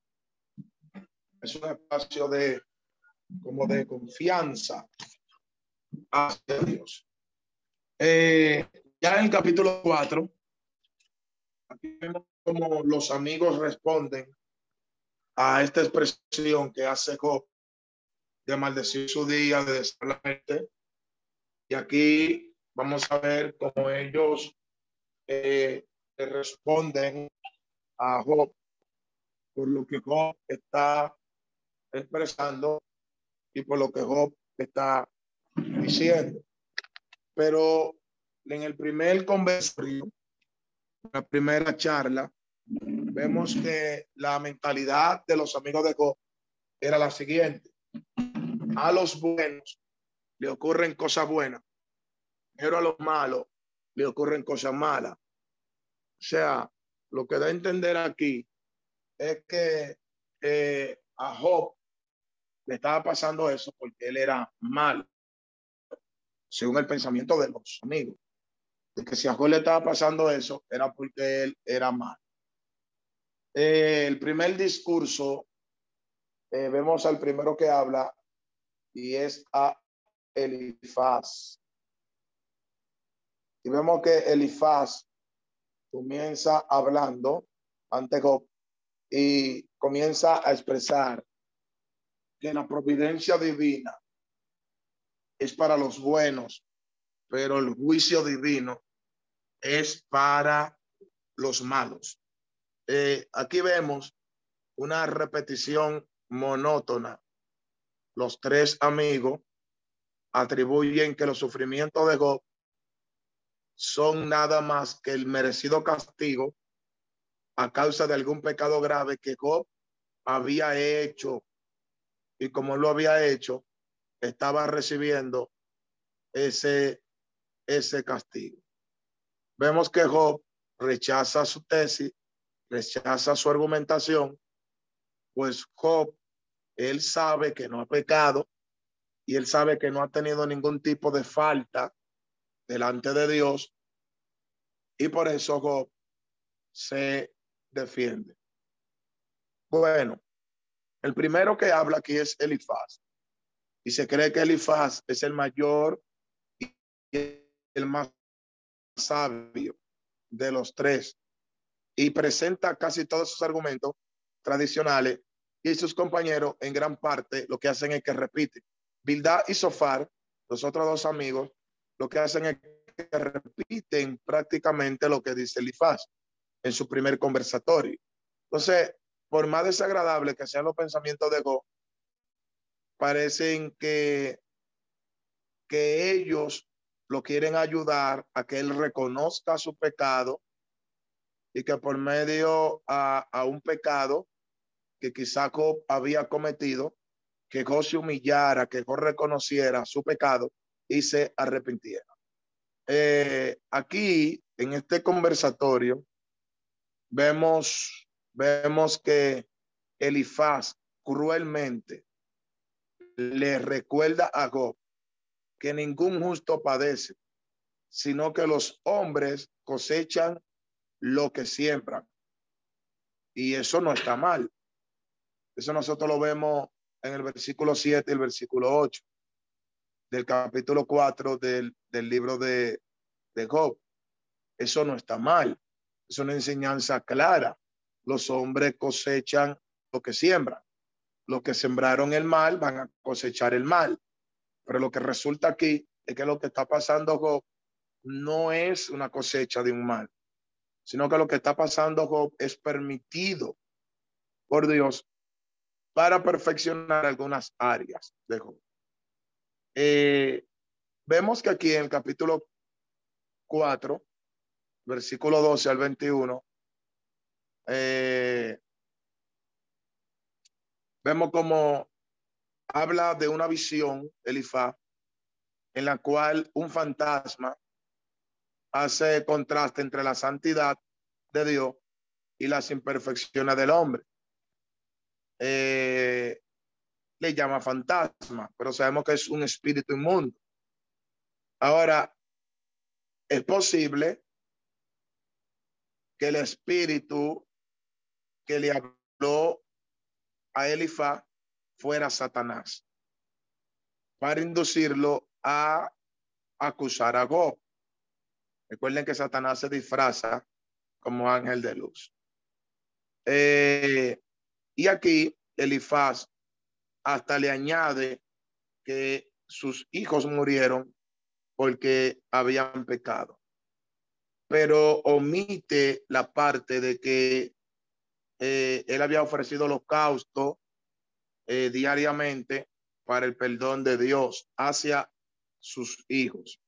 es un espacio de como de confianza hacia Dios. Eh, ya en el capítulo 4, aquí vemos como los amigos responden a esta expresión que hace Job de maldecir su día, de desear Y aquí vamos a ver cómo ellos eh, responden a Job por lo que Job está expresando y por lo que Job está diciendo. Pero en el primer conversario, la primera charla, vemos que la mentalidad de los amigos de Job era la siguiente. A los buenos le ocurren cosas buenas, pero a los malos le ocurren cosas malas. O sea, lo que da a entender aquí es que eh, a Job le estaba pasando eso porque él era malo, según el pensamiento de los amigos. De que si a Job le estaba pasando eso, era porque él era malo. Eh, el primer discurso, eh, vemos al primero que habla y es a Elifaz. Y vemos que Elifaz comienza hablando ante Job y comienza a expresar que la providencia divina es para los buenos, pero el juicio divino es para los malos. Eh, aquí vemos una repetición monótona. Los tres amigos atribuyen que los sufrimientos de Job son nada más que el merecido castigo a causa de algún pecado grave que Job había hecho. Y como lo había hecho, estaba recibiendo ese, ese castigo. Vemos que Job rechaza su tesis, rechaza su argumentación, pues Job, él sabe que no ha pecado y él sabe que no ha tenido ningún tipo de falta delante de Dios y por eso Job se defiende. Bueno, el primero que habla aquí es Elifaz y se cree que Elifaz es el mayor y el más sabio de los tres y presenta casi todos sus argumentos tradicionales y sus compañeros en gran parte lo que hacen es que repiten. Bildad y Sofar, los otros dos amigos, lo que hacen es que repiten prácticamente lo que dice Elifaz en su primer conversatorio. Entonces, por más desagradable que sean los pensamientos de Go, parecen que, que ellos lo quieren ayudar a que él reconozca su pecado y que por medio a, a un pecado que quizá había cometido, que Go se humillara, que Go reconociera su pecado y se arrepintiera. Eh, aquí, en este conversatorio, vemos, vemos que Elifaz cruelmente le recuerda a Job que ningún justo padece, sino que los hombres cosechan lo que siembran. Y eso no está mal. Eso nosotros lo vemos en el versículo 7 y el versículo 8 del capítulo 4 del, del libro de, de Job. Eso no está mal. Es una enseñanza clara. Los hombres cosechan lo que siembran. Los que sembraron el mal van a cosechar el mal. Pero lo que resulta aquí es que lo que está pasando no es una cosecha de un mal, sino que lo que está pasando es permitido por Dios para perfeccionar algunas áreas de Job. Eh, vemos que aquí en el capítulo 4, versículo 12 al 21, eh, vemos como habla de una visión, Elifaz, en la cual un fantasma hace contraste entre la santidad de Dios y las imperfecciones del hombre. Eh, le llama fantasma, pero sabemos que es un espíritu inmundo. Ahora, es posible que el espíritu que le habló a Elifaz fuera Satanás para inducirlo a acusar a Gob. Recuerden que Satanás se disfraza como ángel de luz. Eh, y aquí Elifaz hasta le añade que sus hijos murieron porque habían pecado. Pero omite la parte de que eh, él había ofrecido holocausto eh, diariamente para el perdón de Dios hacia sus hijos.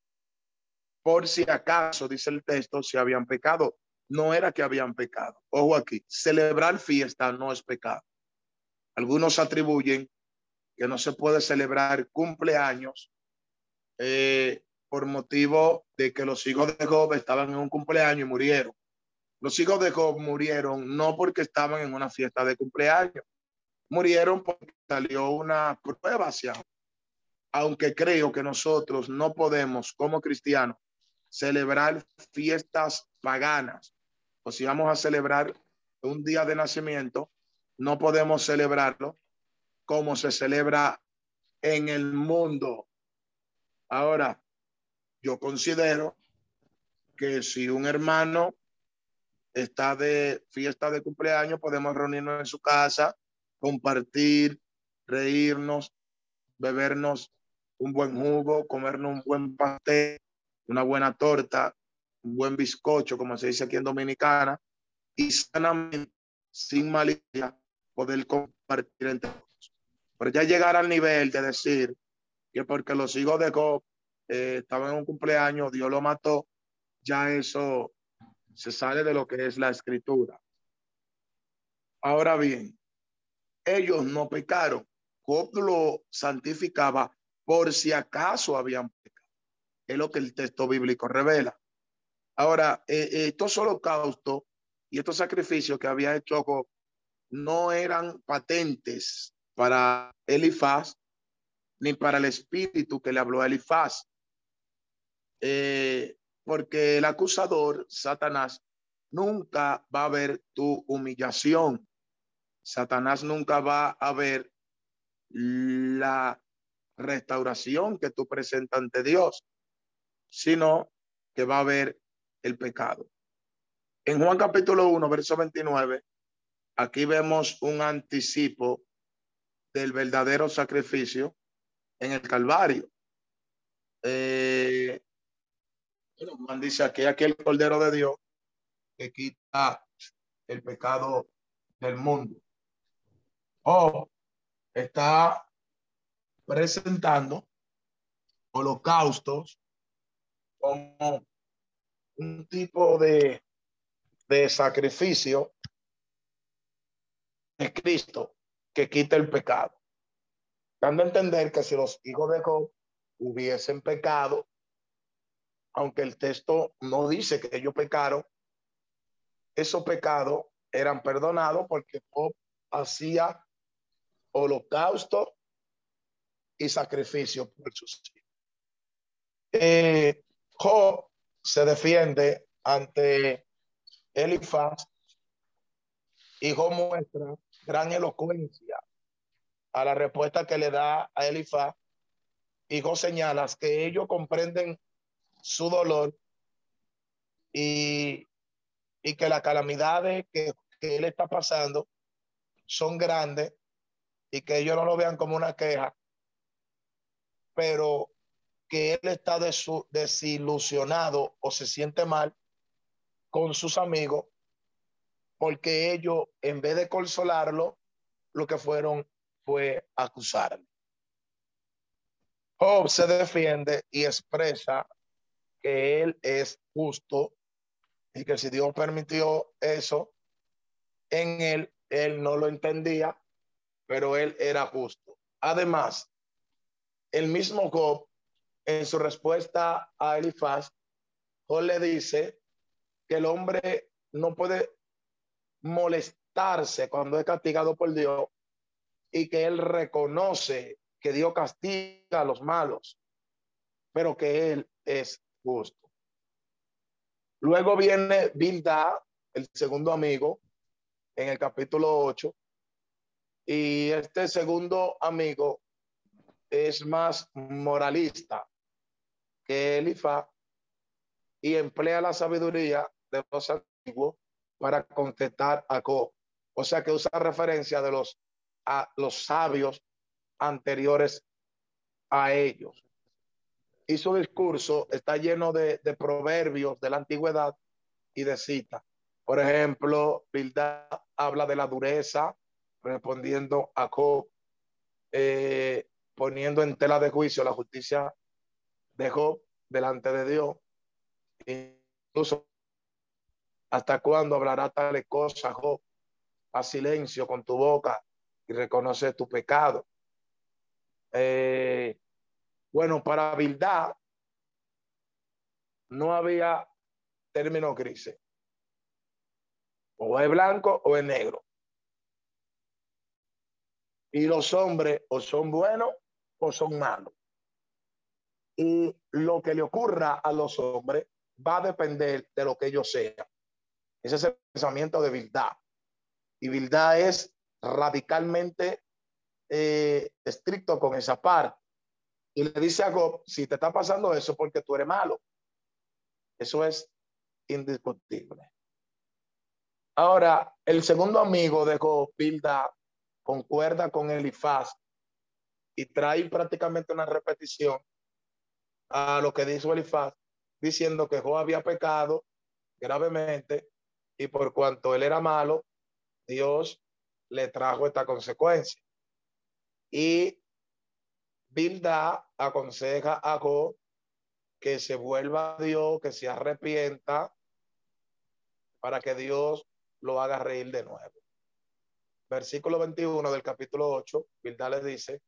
Por si acaso, dice el texto, si habían pecado, no era que habían pecado. Ojo aquí, celebrar fiesta no es pecado. Algunos atribuyen que no se puede celebrar cumpleaños eh, por motivo de que los hijos de Job estaban en un cumpleaños y murieron. Los hijos de Job murieron no porque estaban en una fiesta de cumpleaños, murieron porque salió una prueba hacia. Aunque creo que nosotros no podemos, como cristianos, celebrar fiestas paganas, o si vamos a celebrar un día de nacimiento, no podemos celebrarlo como se celebra en el mundo. Ahora, yo considero que si un hermano está de fiesta de cumpleaños, podemos reunirnos en su casa, compartir, reírnos, bebernos un buen jugo, comernos un buen pastel, una buena torta, un buen bizcocho, como se dice aquí en Dominicana, y sanamente, sin malicia, poder compartir entre pero ya llegar al nivel de decir que porque los hijos de Job eh, estaban en un cumpleaños, Dios lo mató, ya eso se sale de lo que es la escritura. Ahora bien, ellos no pecaron. Job lo santificaba por si acaso habían pecado. Es lo que el texto bíblico revela. Ahora, eh, eh, estos holocaustos y estos sacrificios que había hecho no eran patentes para Elifaz, ni para el espíritu que le habló a Elifaz. Eh, porque el acusador, Satanás, nunca va a ver tu humillación. Satanás nunca va a ver la restauración que tú presentas ante Dios, sino que va a ver el pecado. En Juan capítulo 1, verso 29, aquí vemos un anticipo del verdadero sacrificio en el Calvario. Eh, Juan dice aquí, aquí el Cordero de Dios que quita el pecado del mundo. O está presentando holocaustos como un tipo de, de sacrificio de Cristo que quita el pecado. Dando a entender que si los hijos de Job hubiesen pecado, aunque el texto no dice que ellos pecaron, esos pecados eran perdonados porque Job hacía holocausto y sacrificio por sus hijos. Eh, Job se defiende ante Elifaz y Job muestra gran elocuencia a la respuesta que le da a Elifaz. Y Job señala que ellos comprenden su dolor y, y que las calamidades que, que él está pasando son grandes y que ellos no lo vean como una queja, pero que él está desilusionado o se siente mal con sus amigos porque ellos, en vez de consolarlo, lo que fueron fue acusarle. Job se defiende y expresa que él es justo y que si Dios permitió eso en él, él no lo entendía, pero él era justo. Además, el mismo Job, en su respuesta a Elifaz, Job le dice que el hombre no puede molestarse cuando es castigado por Dios y que él reconoce que Dios castiga a los malos, pero que él es justo. Luego viene Bilda, el segundo amigo, en el capítulo 8, y este segundo amigo es más moralista que Elifa y emplea la sabiduría de los antiguos para contestar a Co. O sea que usa referencia de los, a los sabios anteriores a ellos. Y su discurso está lleno de, de proverbios de la antigüedad y de citas. Por ejemplo, Bildad habla de la dureza, respondiendo a Job, eh, poniendo en tela de juicio la justicia de Job delante de Dios. Incluso ¿Hasta cuándo hablará tales cosas, Job? A silencio con tu boca y reconoce tu pecado. Eh, bueno, para Bildad no había término grises. O es blanco o es negro. Y los hombres o son buenos o son malos. Y lo que le ocurra a los hombres va a depender de lo que ellos sean. Ese es el pensamiento de Bildad. Y Bildad es radicalmente eh, estricto con esa parte. Y le dice a Job, si te está pasando eso porque tú eres malo. Eso es indiscutible. Ahora, el segundo amigo de Job, concuerda con Elifaz y trae prácticamente una repetición a lo que dijo Elifaz, diciendo que Job había pecado gravemente y por cuanto él era malo, Dios le trajo esta consecuencia. Y Bilda aconseja a Job que se vuelva a Dios, que se arrepienta para que Dios lo haga reír de nuevo. Versículo 21 del capítulo 8, Bilda le dice,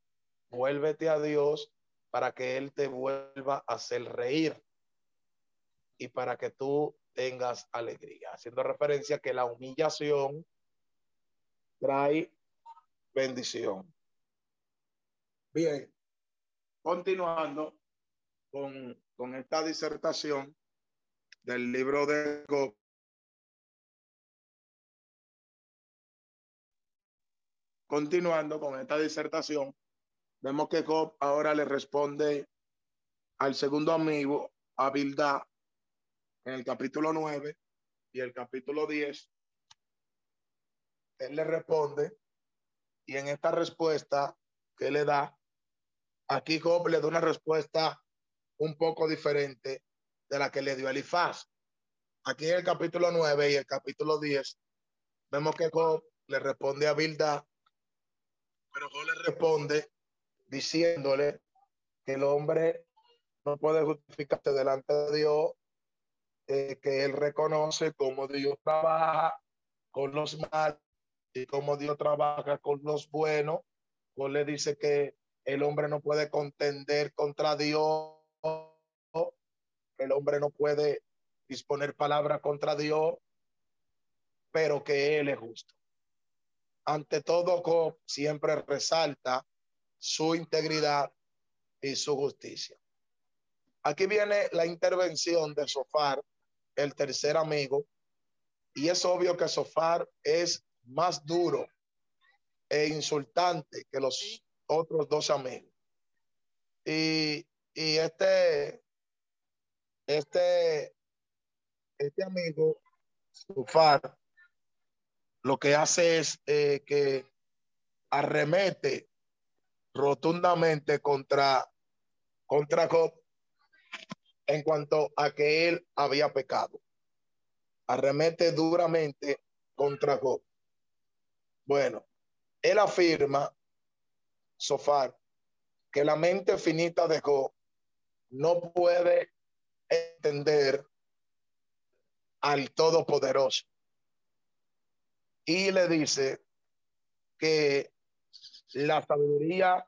vuélvete a Dios para que Él te vuelva a hacer reír y para que tú tengas alegría, haciendo referencia que la humillación trae bendición. Bien, continuando con, con esta disertación del libro de Job. Continuando con esta disertación, vemos que Job ahora le responde al segundo amigo, a Bildad, en el capítulo 9 y el capítulo 10, él le responde y en esta respuesta que le da, aquí Job le da una respuesta un poco diferente de la que le dio Elifaz. Aquí en el capítulo 9 y el capítulo 10, vemos que Job le responde a Bilda, pero Job le responde diciéndole que el hombre no puede justificarse delante de Dios eh, que él reconoce cómo Dios trabaja con los malos y cómo Dios trabaja con los buenos. Pues le dice que el hombre no puede contender contra Dios, el hombre no puede disponer palabra contra Dios, pero que Él es justo. Ante todo, siempre resalta su integridad y su justicia. Aquí viene la intervención de Sofar el tercer amigo. Y es obvio que Sofar es más duro e insultante que los otros dos amigos. Y, y este, este, este amigo, Sufar, lo que hace es eh, que arremete rotundamente contra, contra Job en cuanto a que él había pecado. Arremete duramente contra Job. Bueno, él afirma, Sofar, que la mente finita de Job no puede entender al Todopoderoso. Y le dice que la sabiduría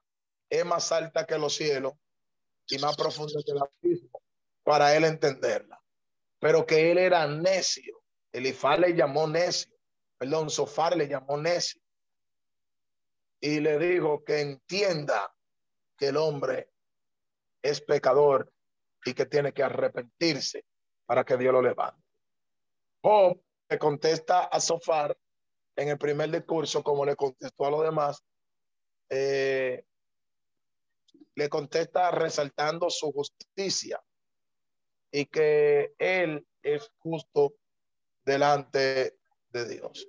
es más alta que los cielos y más profunda que el abismo para él entenderla. Pero que él era necio. Elifaz le llamó necio. Perdón, Sofar le llamó necio. Y le dijo que entienda que el hombre es pecador y que tiene que arrepentirse para que Dios lo levante. Job le contesta a Sofar en el primer discurso, como le contestó a los demás, eh, le contesta resaltando su justicia y que él es justo delante de Dios.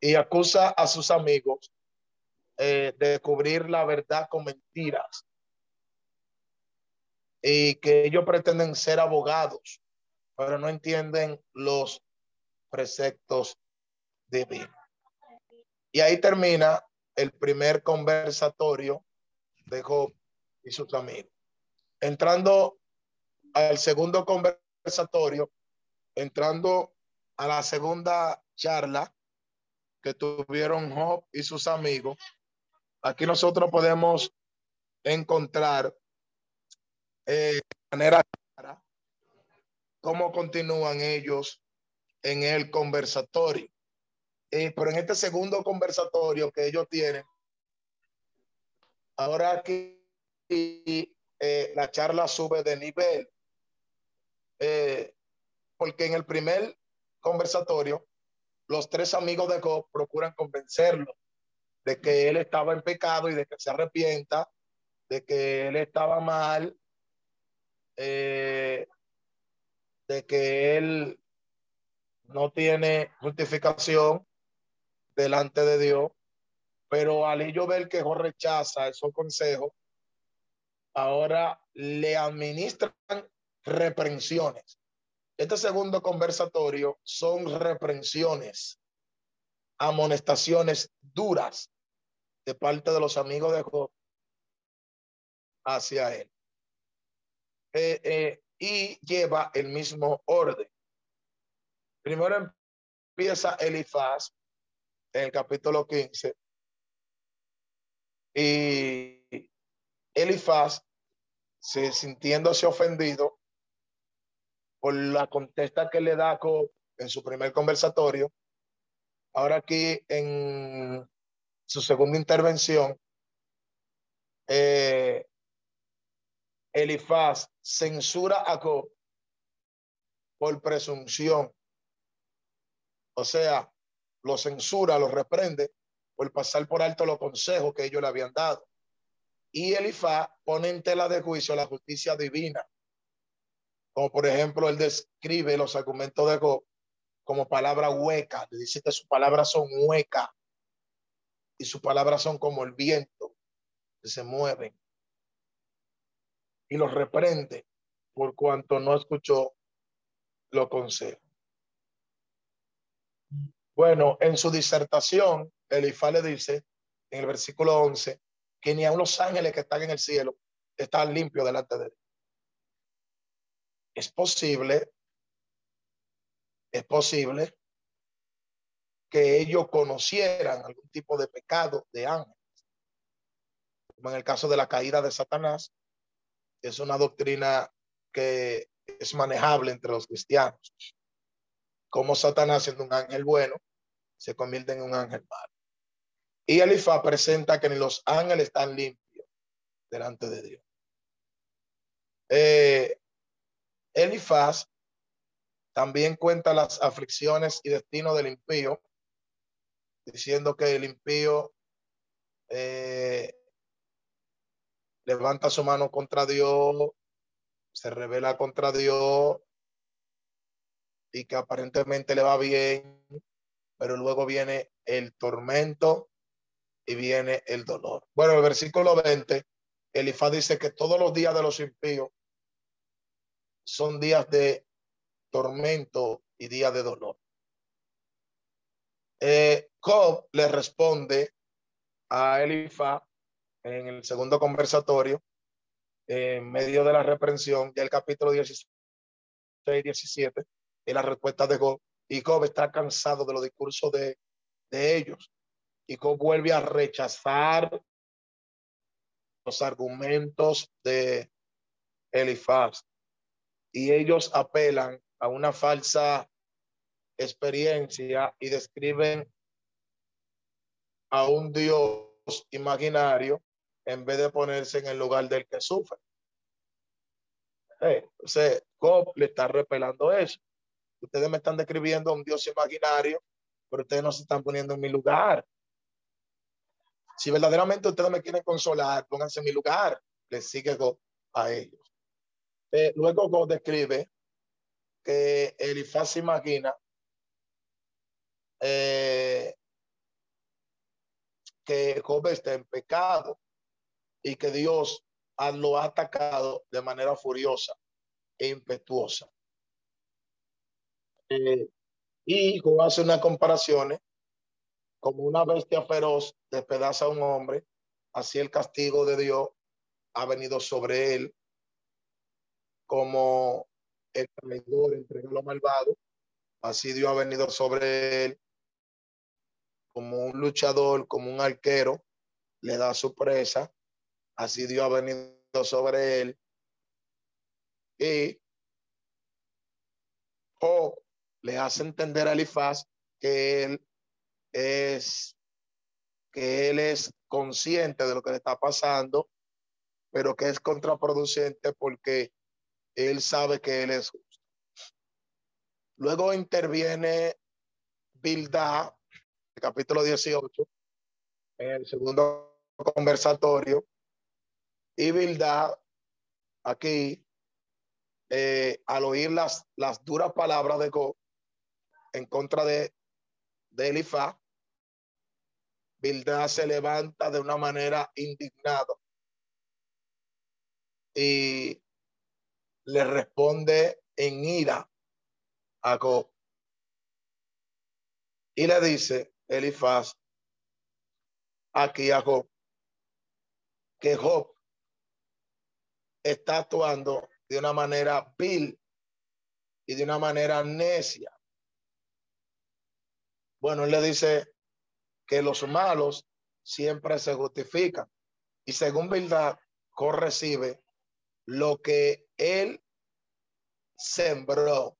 Y acusa a sus amigos eh, de cubrir la verdad con mentiras y que ellos pretenden ser abogados, pero no entienden los preceptos divinos. Y ahí termina el primer conversatorio de Job y sus amigos. Entrando al segundo conversatorio, entrando a la segunda charla que tuvieron Job y sus amigos, aquí nosotros podemos encontrar eh, manera cómo continúan ellos en el conversatorio. Eh, pero en este segundo conversatorio que ellos tienen, ahora aquí eh, la charla sube de nivel eh, porque en el primer conversatorio, los tres amigos de Job procuran convencerlo de que él estaba en pecado y de que se arrepienta, de que él estaba mal, de que él no tiene justificación delante de Dios, pero al ello ver que Job rechaza esos consejos, ahora le administran reprensiones. Este segundo conversatorio son reprensiones, amonestaciones duras de parte de los amigos de Job hacia él. Eh, eh, y lleva el mismo orden. Primero empieza Elifaz en el capítulo 15. Y Elifaz, se, sintiéndose ofendido, por la contesta que le da en su primer conversatorio. Ahora aquí en su segunda intervención, eh, Elifaz censura a Job por presunción. O sea, lo censura, lo reprende por pasar por alto los consejos que ellos le habían dado. Y Elifaz pone en tela de juicio la justicia divina como por ejemplo, él describe los argumentos de Job como palabra hueca. Le dice que sus palabras son huecas y sus palabras son como el viento que se mueven. Y los reprende por cuanto no escuchó los consejos. Bueno, en su disertación, Elifaz le dice en el versículo 11 que ni aun los ángeles que están en el cielo están limpios delante de él es posible, es posible que ellos conocieran algún tipo de pecado de ángeles. Como en el caso de la caída de Satanás, es una doctrina que es manejable entre los cristianos. Como Satanás, siendo un ángel bueno, se convierte en un ángel malo. Y Elifa presenta que ni los ángeles están limpios delante de Dios. Eh, Elifaz también cuenta las aflicciones y destinos del impío, diciendo que el impío eh, levanta su mano contra Dios, se revela contra Dios y que aparentemente le va bien, pero luego viene el tormento y viene el dolor. Bueno, el versículo 20, Elifaz dice que todos los días de los impíos son días de tormento y días de dolor. Eh, le responde a Elifaz en el segundo conversatorio, en medio de la reprensión, del capítulo 16 y 17, y la respuesta de Job. Y Job está cansado de los discursos de, de ellos. Y Job vuelve a rechazar los argumentos de Elifaz. Y ellos apelan a una falsa experiencia y describen a un Dios imaginario en vez de ponerse en el lugar del que sufre. Eh, entonces, Job le está repelando eso. Ustedes me están describiendo a un Dios imaginario, pero ustedes no se están poniendo en mi lugar. Si verdaderamente ustedes me quieren consolar, pónganse en mi lugar. Les sigue a ellos. Eh, luego Job describe que Elifaz se imagina eh, que Job está en pecado y que Dios lo ha atacado de manera furiosa e impetuosa. Eh, y Job hace unas comparaciones como una bestia feroz despedaza a un hombre, así el castigo de Dios ha venido sobre él como el traidor entrega lo malvado, así Dios ha venido sobre él como un luchador, como un arquero, le da su presa, así Dios ha venido sobre él. Y o le hace entender a Elifaz que él es que él es consciente de lo que le está pasando, pero que es contraproducente porque él sabe que él es justo. Luego interviene Bildad capítulo 18, en el segundo conversatorio, y Bildad, aquí, eh, al oír las, las duras palabras de en contra de, de Elifaz, Bildad se levanta de una manera indignada y le responde en ira a Go y le dice Elifaz aquí a Job, que Job está actuando de una manera vil y de una manera necia. Bueno, él le dice que los malos siempre se justifican y según verdad, Job recibe lo que él sembró,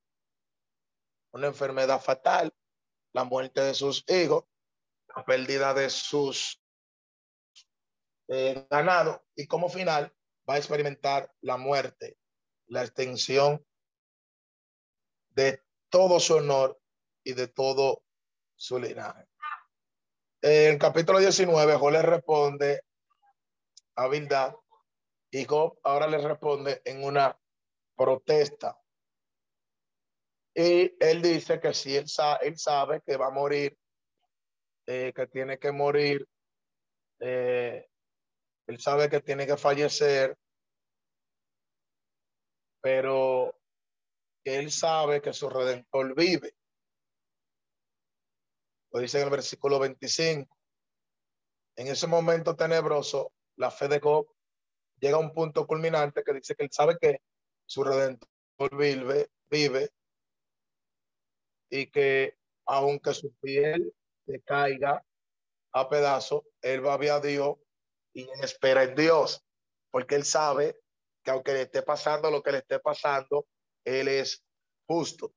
una enfermedad fatal, la muerte de sus hijos, la pérdida de sus eh, ganados y como final va a experimentar la muerte, la extensión de todo su honor y de todo su linaje. En el capítulo 19, Job le responde a Bildad y Job ahora le responde en una protesta y él dice que si él, él sabe que va a morir, eh, que tiene que morir, eh, él sabe que tiene que fallecer, pero él sabe que su redentor vive. Lo dice en el versículo 25. En ese momento tenebroso, la fe de Job llega a un punto culminante que dice que él sabe que su redentor vive, vive y que aunque su piel se caiga a pedazos, él va a ver a Dios y espera en Dios, porque él sabe que aunque le esté pasando lo que le esté pasando, él es justo.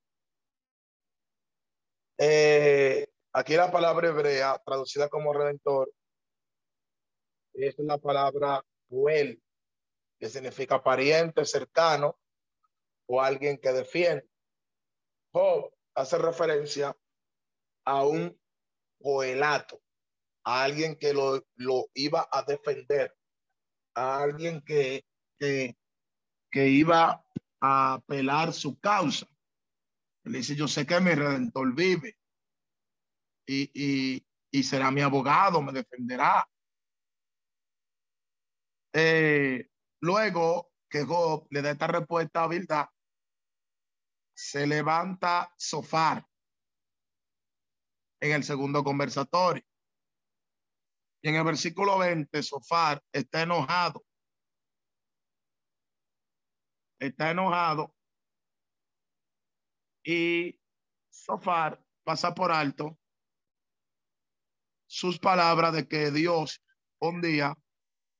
Eh, aquí la palabra hebrea, traducida como redentor, es la palabra huel, que significa pariente, cercano o alguien que defiende hace referencia a un coelato, a alguien que lo, lo iba a defender, a alguien que, que, que iba a apelar su causa. Dice, yo sé que mi redentor vive y, y, y será mi abogado, me defenderá. Eh, luego que Job le da esta respuesta a Bildad, se levanta Sofar en el segundo conversatorio. Y en el versículo 20, Sofar está enojado. Está enojado. Y Sofar pasa por alto sus palabras de que Dios un día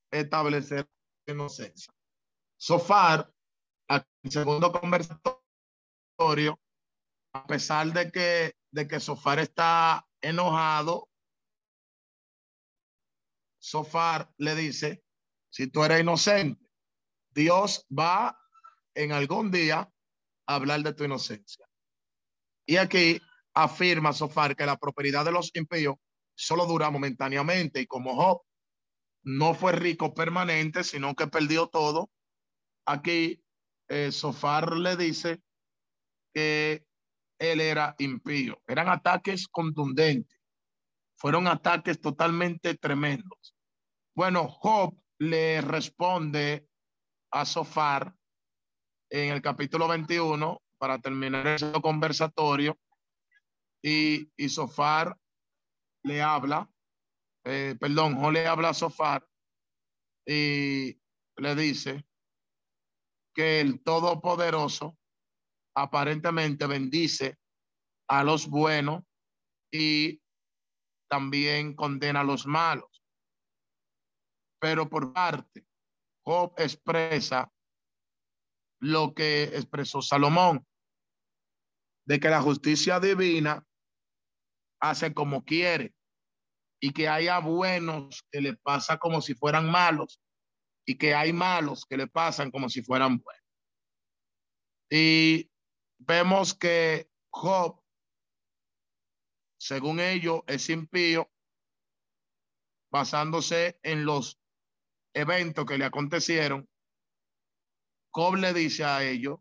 establecerá inocencia. Sofar, el segundo conversatorio, a pesar de que, de que Sofar está enojado, Sofar le dice, si tú eres inocente, Dios va en algún día a hablar de tu inocencia. Y aquí afirma Sofar que la propiedad de los impíos solo dura momentáneamente y como Job no fue rico permanente, sino que perdió todo, aquí eh, Sofar le dice que él era impío. Eran ataques contundentes. Fueron ataques totalmente tremendos. Bueno, Job le responde a Sofar en el capítulo 21 para terminar ese conversatorio y, y Sofar le habla, eh, perdón, Job le habla a Sofar y le dice que el Todopoderoso aparentemente bendice a los buenos y también condena a los malos. Pero por parte, Job expresa lo que expresó Salomón, de que la justicia divina hace como quiere y que haya buenos que le pasa como si fueran malos y que hay malos que le pasan como si fueran buenos. Y vemos que Job, según ellos, es impío, basándose en los eventos que le acontecieron. Job le dice a ellos,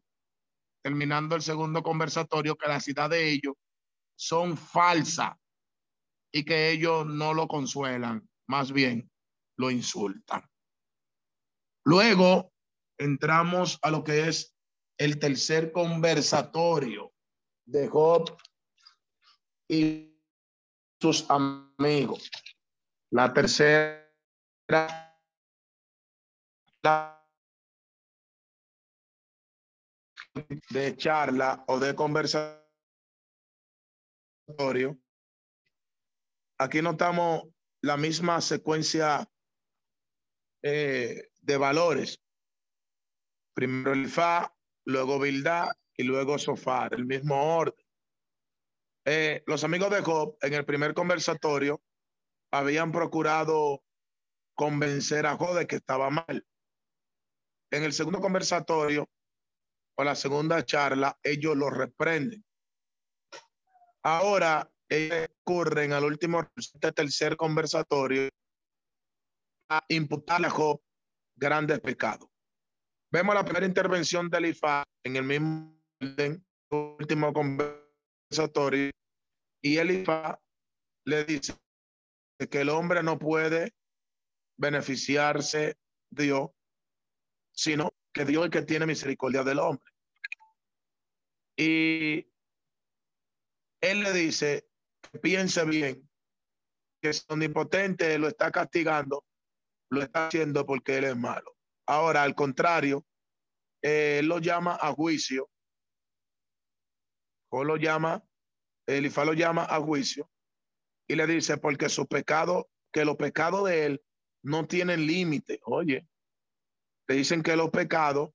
terminando el segundo conversatorio, que la ciudad de ellos son falsas y que ellos no lo consuelan, más bien lo insultan. Luego entramos a lo que es el tercer conversatorio de Job y sus amigos. La tercera de charla o de conversatorio. Aquí notamos la misma secuencia eh, de valores. Primero el Fa, luego Bildad y luego Sofar, el mismo orden. Eh, los amigos de Job en el primer conversatorio habían procurado convencer a Job de que estaba mal. En el segundo conversatorio o la segunda charla, ellos lo reprenden. Ahora, ellos ocurren al último tercer conversatorio a imputarle a Job grandes pecados. Vemos la primera intervención de Elifaz en el mismo último conversatorio y Elifaz le dice que el hombre no puede beneficiarse de Dios, sino que Dios es el que tiene misericordia del hombre. Y él le dice que piense bien, que es omnipotente lo está castigando lo está haciendo porque él es malo. Ahora, al contrario, eh, él lo llama a juicio. O lo llama, Elifaz lo llama a juicio y le dice, porque su pecado, que los pecados de él no tienen límite. Oye, le dicen que los pecados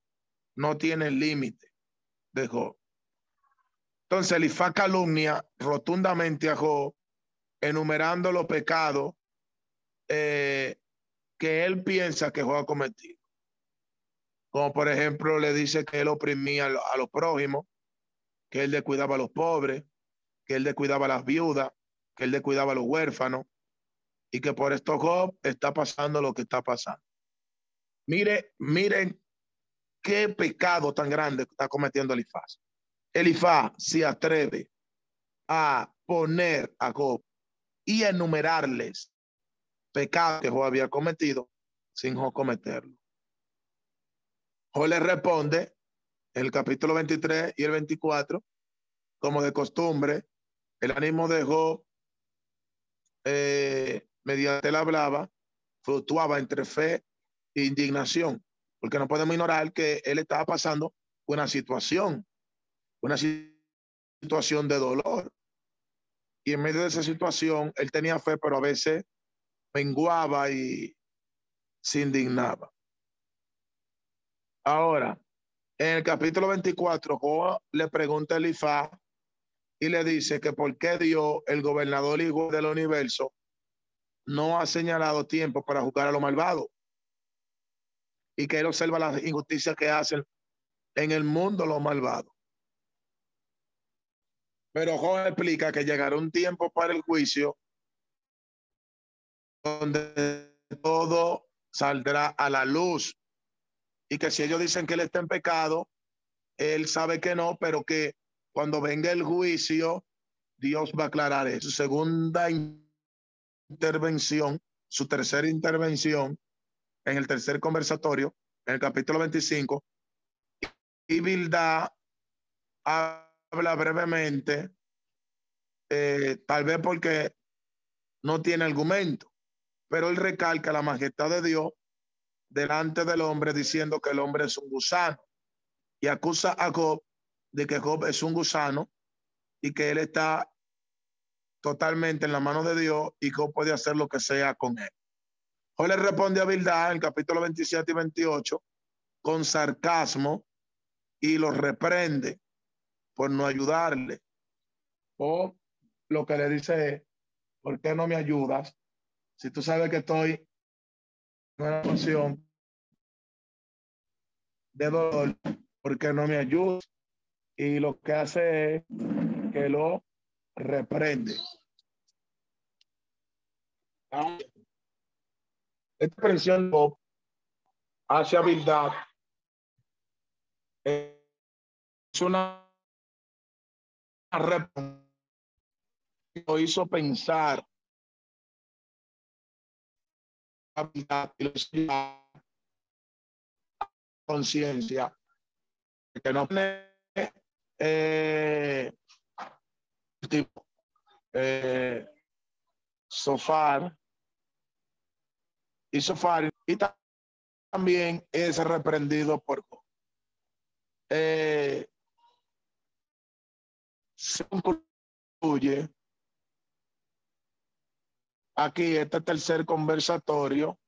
no tienen límite de Job. Entonces Elifaz calumnia rotundamente a Job, enumerando los pecados eh, que él piensa que Job ha cometido. Como por ejemplo le dice que él oprimía a los prójimos, que él descuidaba a los pobres, que él descuidaba a las viudas, que él descuidaba a los huérfanos y que por esto Job está pasando lo que está pasando. Mire, miren qué pecado tan grande está cometiendo Elifaz. Elifaz se atreve a poner a Job y enumerarles pecados que Job había cometido sin cometerlo. Job le responde el capítulo 23 y el 24, como de costumbre, el ánimo de Job, eh, mediante la hablaba, fluctuaba entre fe e indignación, porque no podemos ignorar que él estaba pasando una situación, una situación de dolor. Y en medio de esa situación, él tenía fe, pero a veces menguaba y se indignaba. Ahora, en el capítulo 24, Job le pregunta a Elifaz y le dice que por qué Dios, el gobernador igual del universo, no ha señalado tiempo para juzgar a los malvados y que él observa las injusticias que hacen en el mundo los malvados. Pero Job explica que llegará un tiempo para el juicio donde todo saldrá a la luz y que si ellos dicen que él está en pecado, él sabe que no, pero que cuando venga el juicio, Dios va a aclarar eso. Segunda intervención, su tercera intervención en el tercer conversatorio, en el capítulo 25, y Bilda habla brevemente, eh, tal vez porque no tiene argumento, pero él recalca la majestad de Dios delante del hombre diciendo que el hombre es un gusano y acusa a Job de que Job es un gusano y que él está totalmente en la mano de Dios y Job puede hacer lo que sea con él. Job le responde a Bildad en capítulo 27 y 28 con sarcasmo y lo reprende por no ayudarle. O lo que le dice es, ¿por qué no me ayudas? Si tú sabes que estoy una emoción de dolor porque no me ayuda y lo que hace es que lo reprende. Esta expresión hacia habilidad es una lo hizo pensar. Conciencia. Que no eh, eh, sofar. Y sofar y también es reprendido por eh, se concluye aquí este tercer conversatorio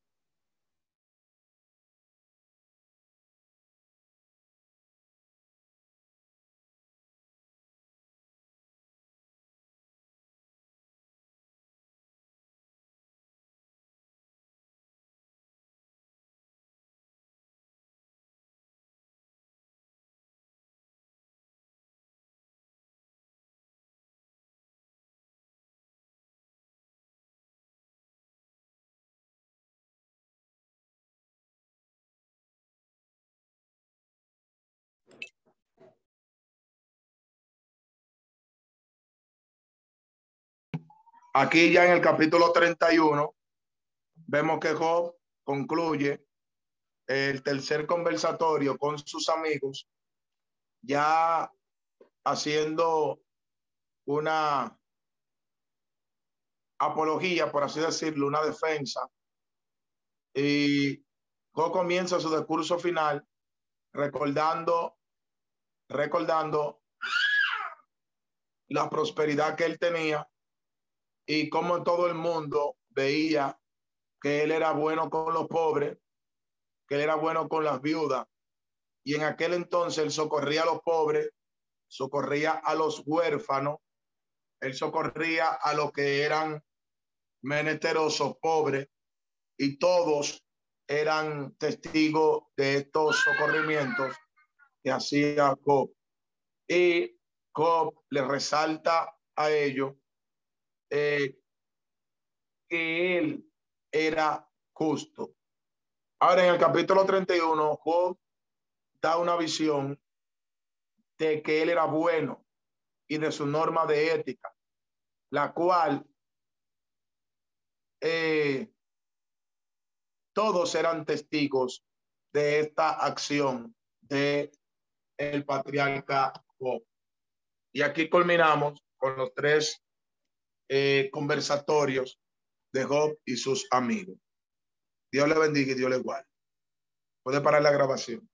Aquí ya en el capítulo 31 vemos que Job concluye el tercer conversatorio con sus amigos, ya haciendo una apología, por así decirlo, una defensa. Y Job comienza su discurso final recordando, recordando la prosperidad que él tenía y como todo el mundo veía que él era bueno con los pobres, que él era bueno con las viudas. Y en aquel entonces él socorría a los pobres, socorría a los huérfanos, él socorría a los que eran menesterosos, pobres, y todos eran testigos de estos socorrimientos que hacía Job. Y Job le resalta a ellos eh, que él era justo. Ahora en el capítulo 31, Job da una visión de que él era bueno y de su norma de ética, la cual eh, todos eran testigos de esta acción de el patriarca Job. Y aquí culminamos con los tres eh, conversatorios de Job y sus amigos. Dios le bendiga y Dios le guarde. Puede parar la grabación.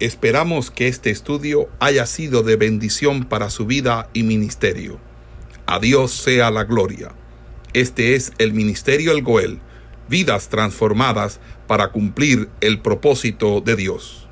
Esperamos que este estudio haya sido de bendición para su vida y ministerio. A Dios sea la gloria. Este es el Ministerio El Goel, vidas transformadas para cumplir el propósito de Dios.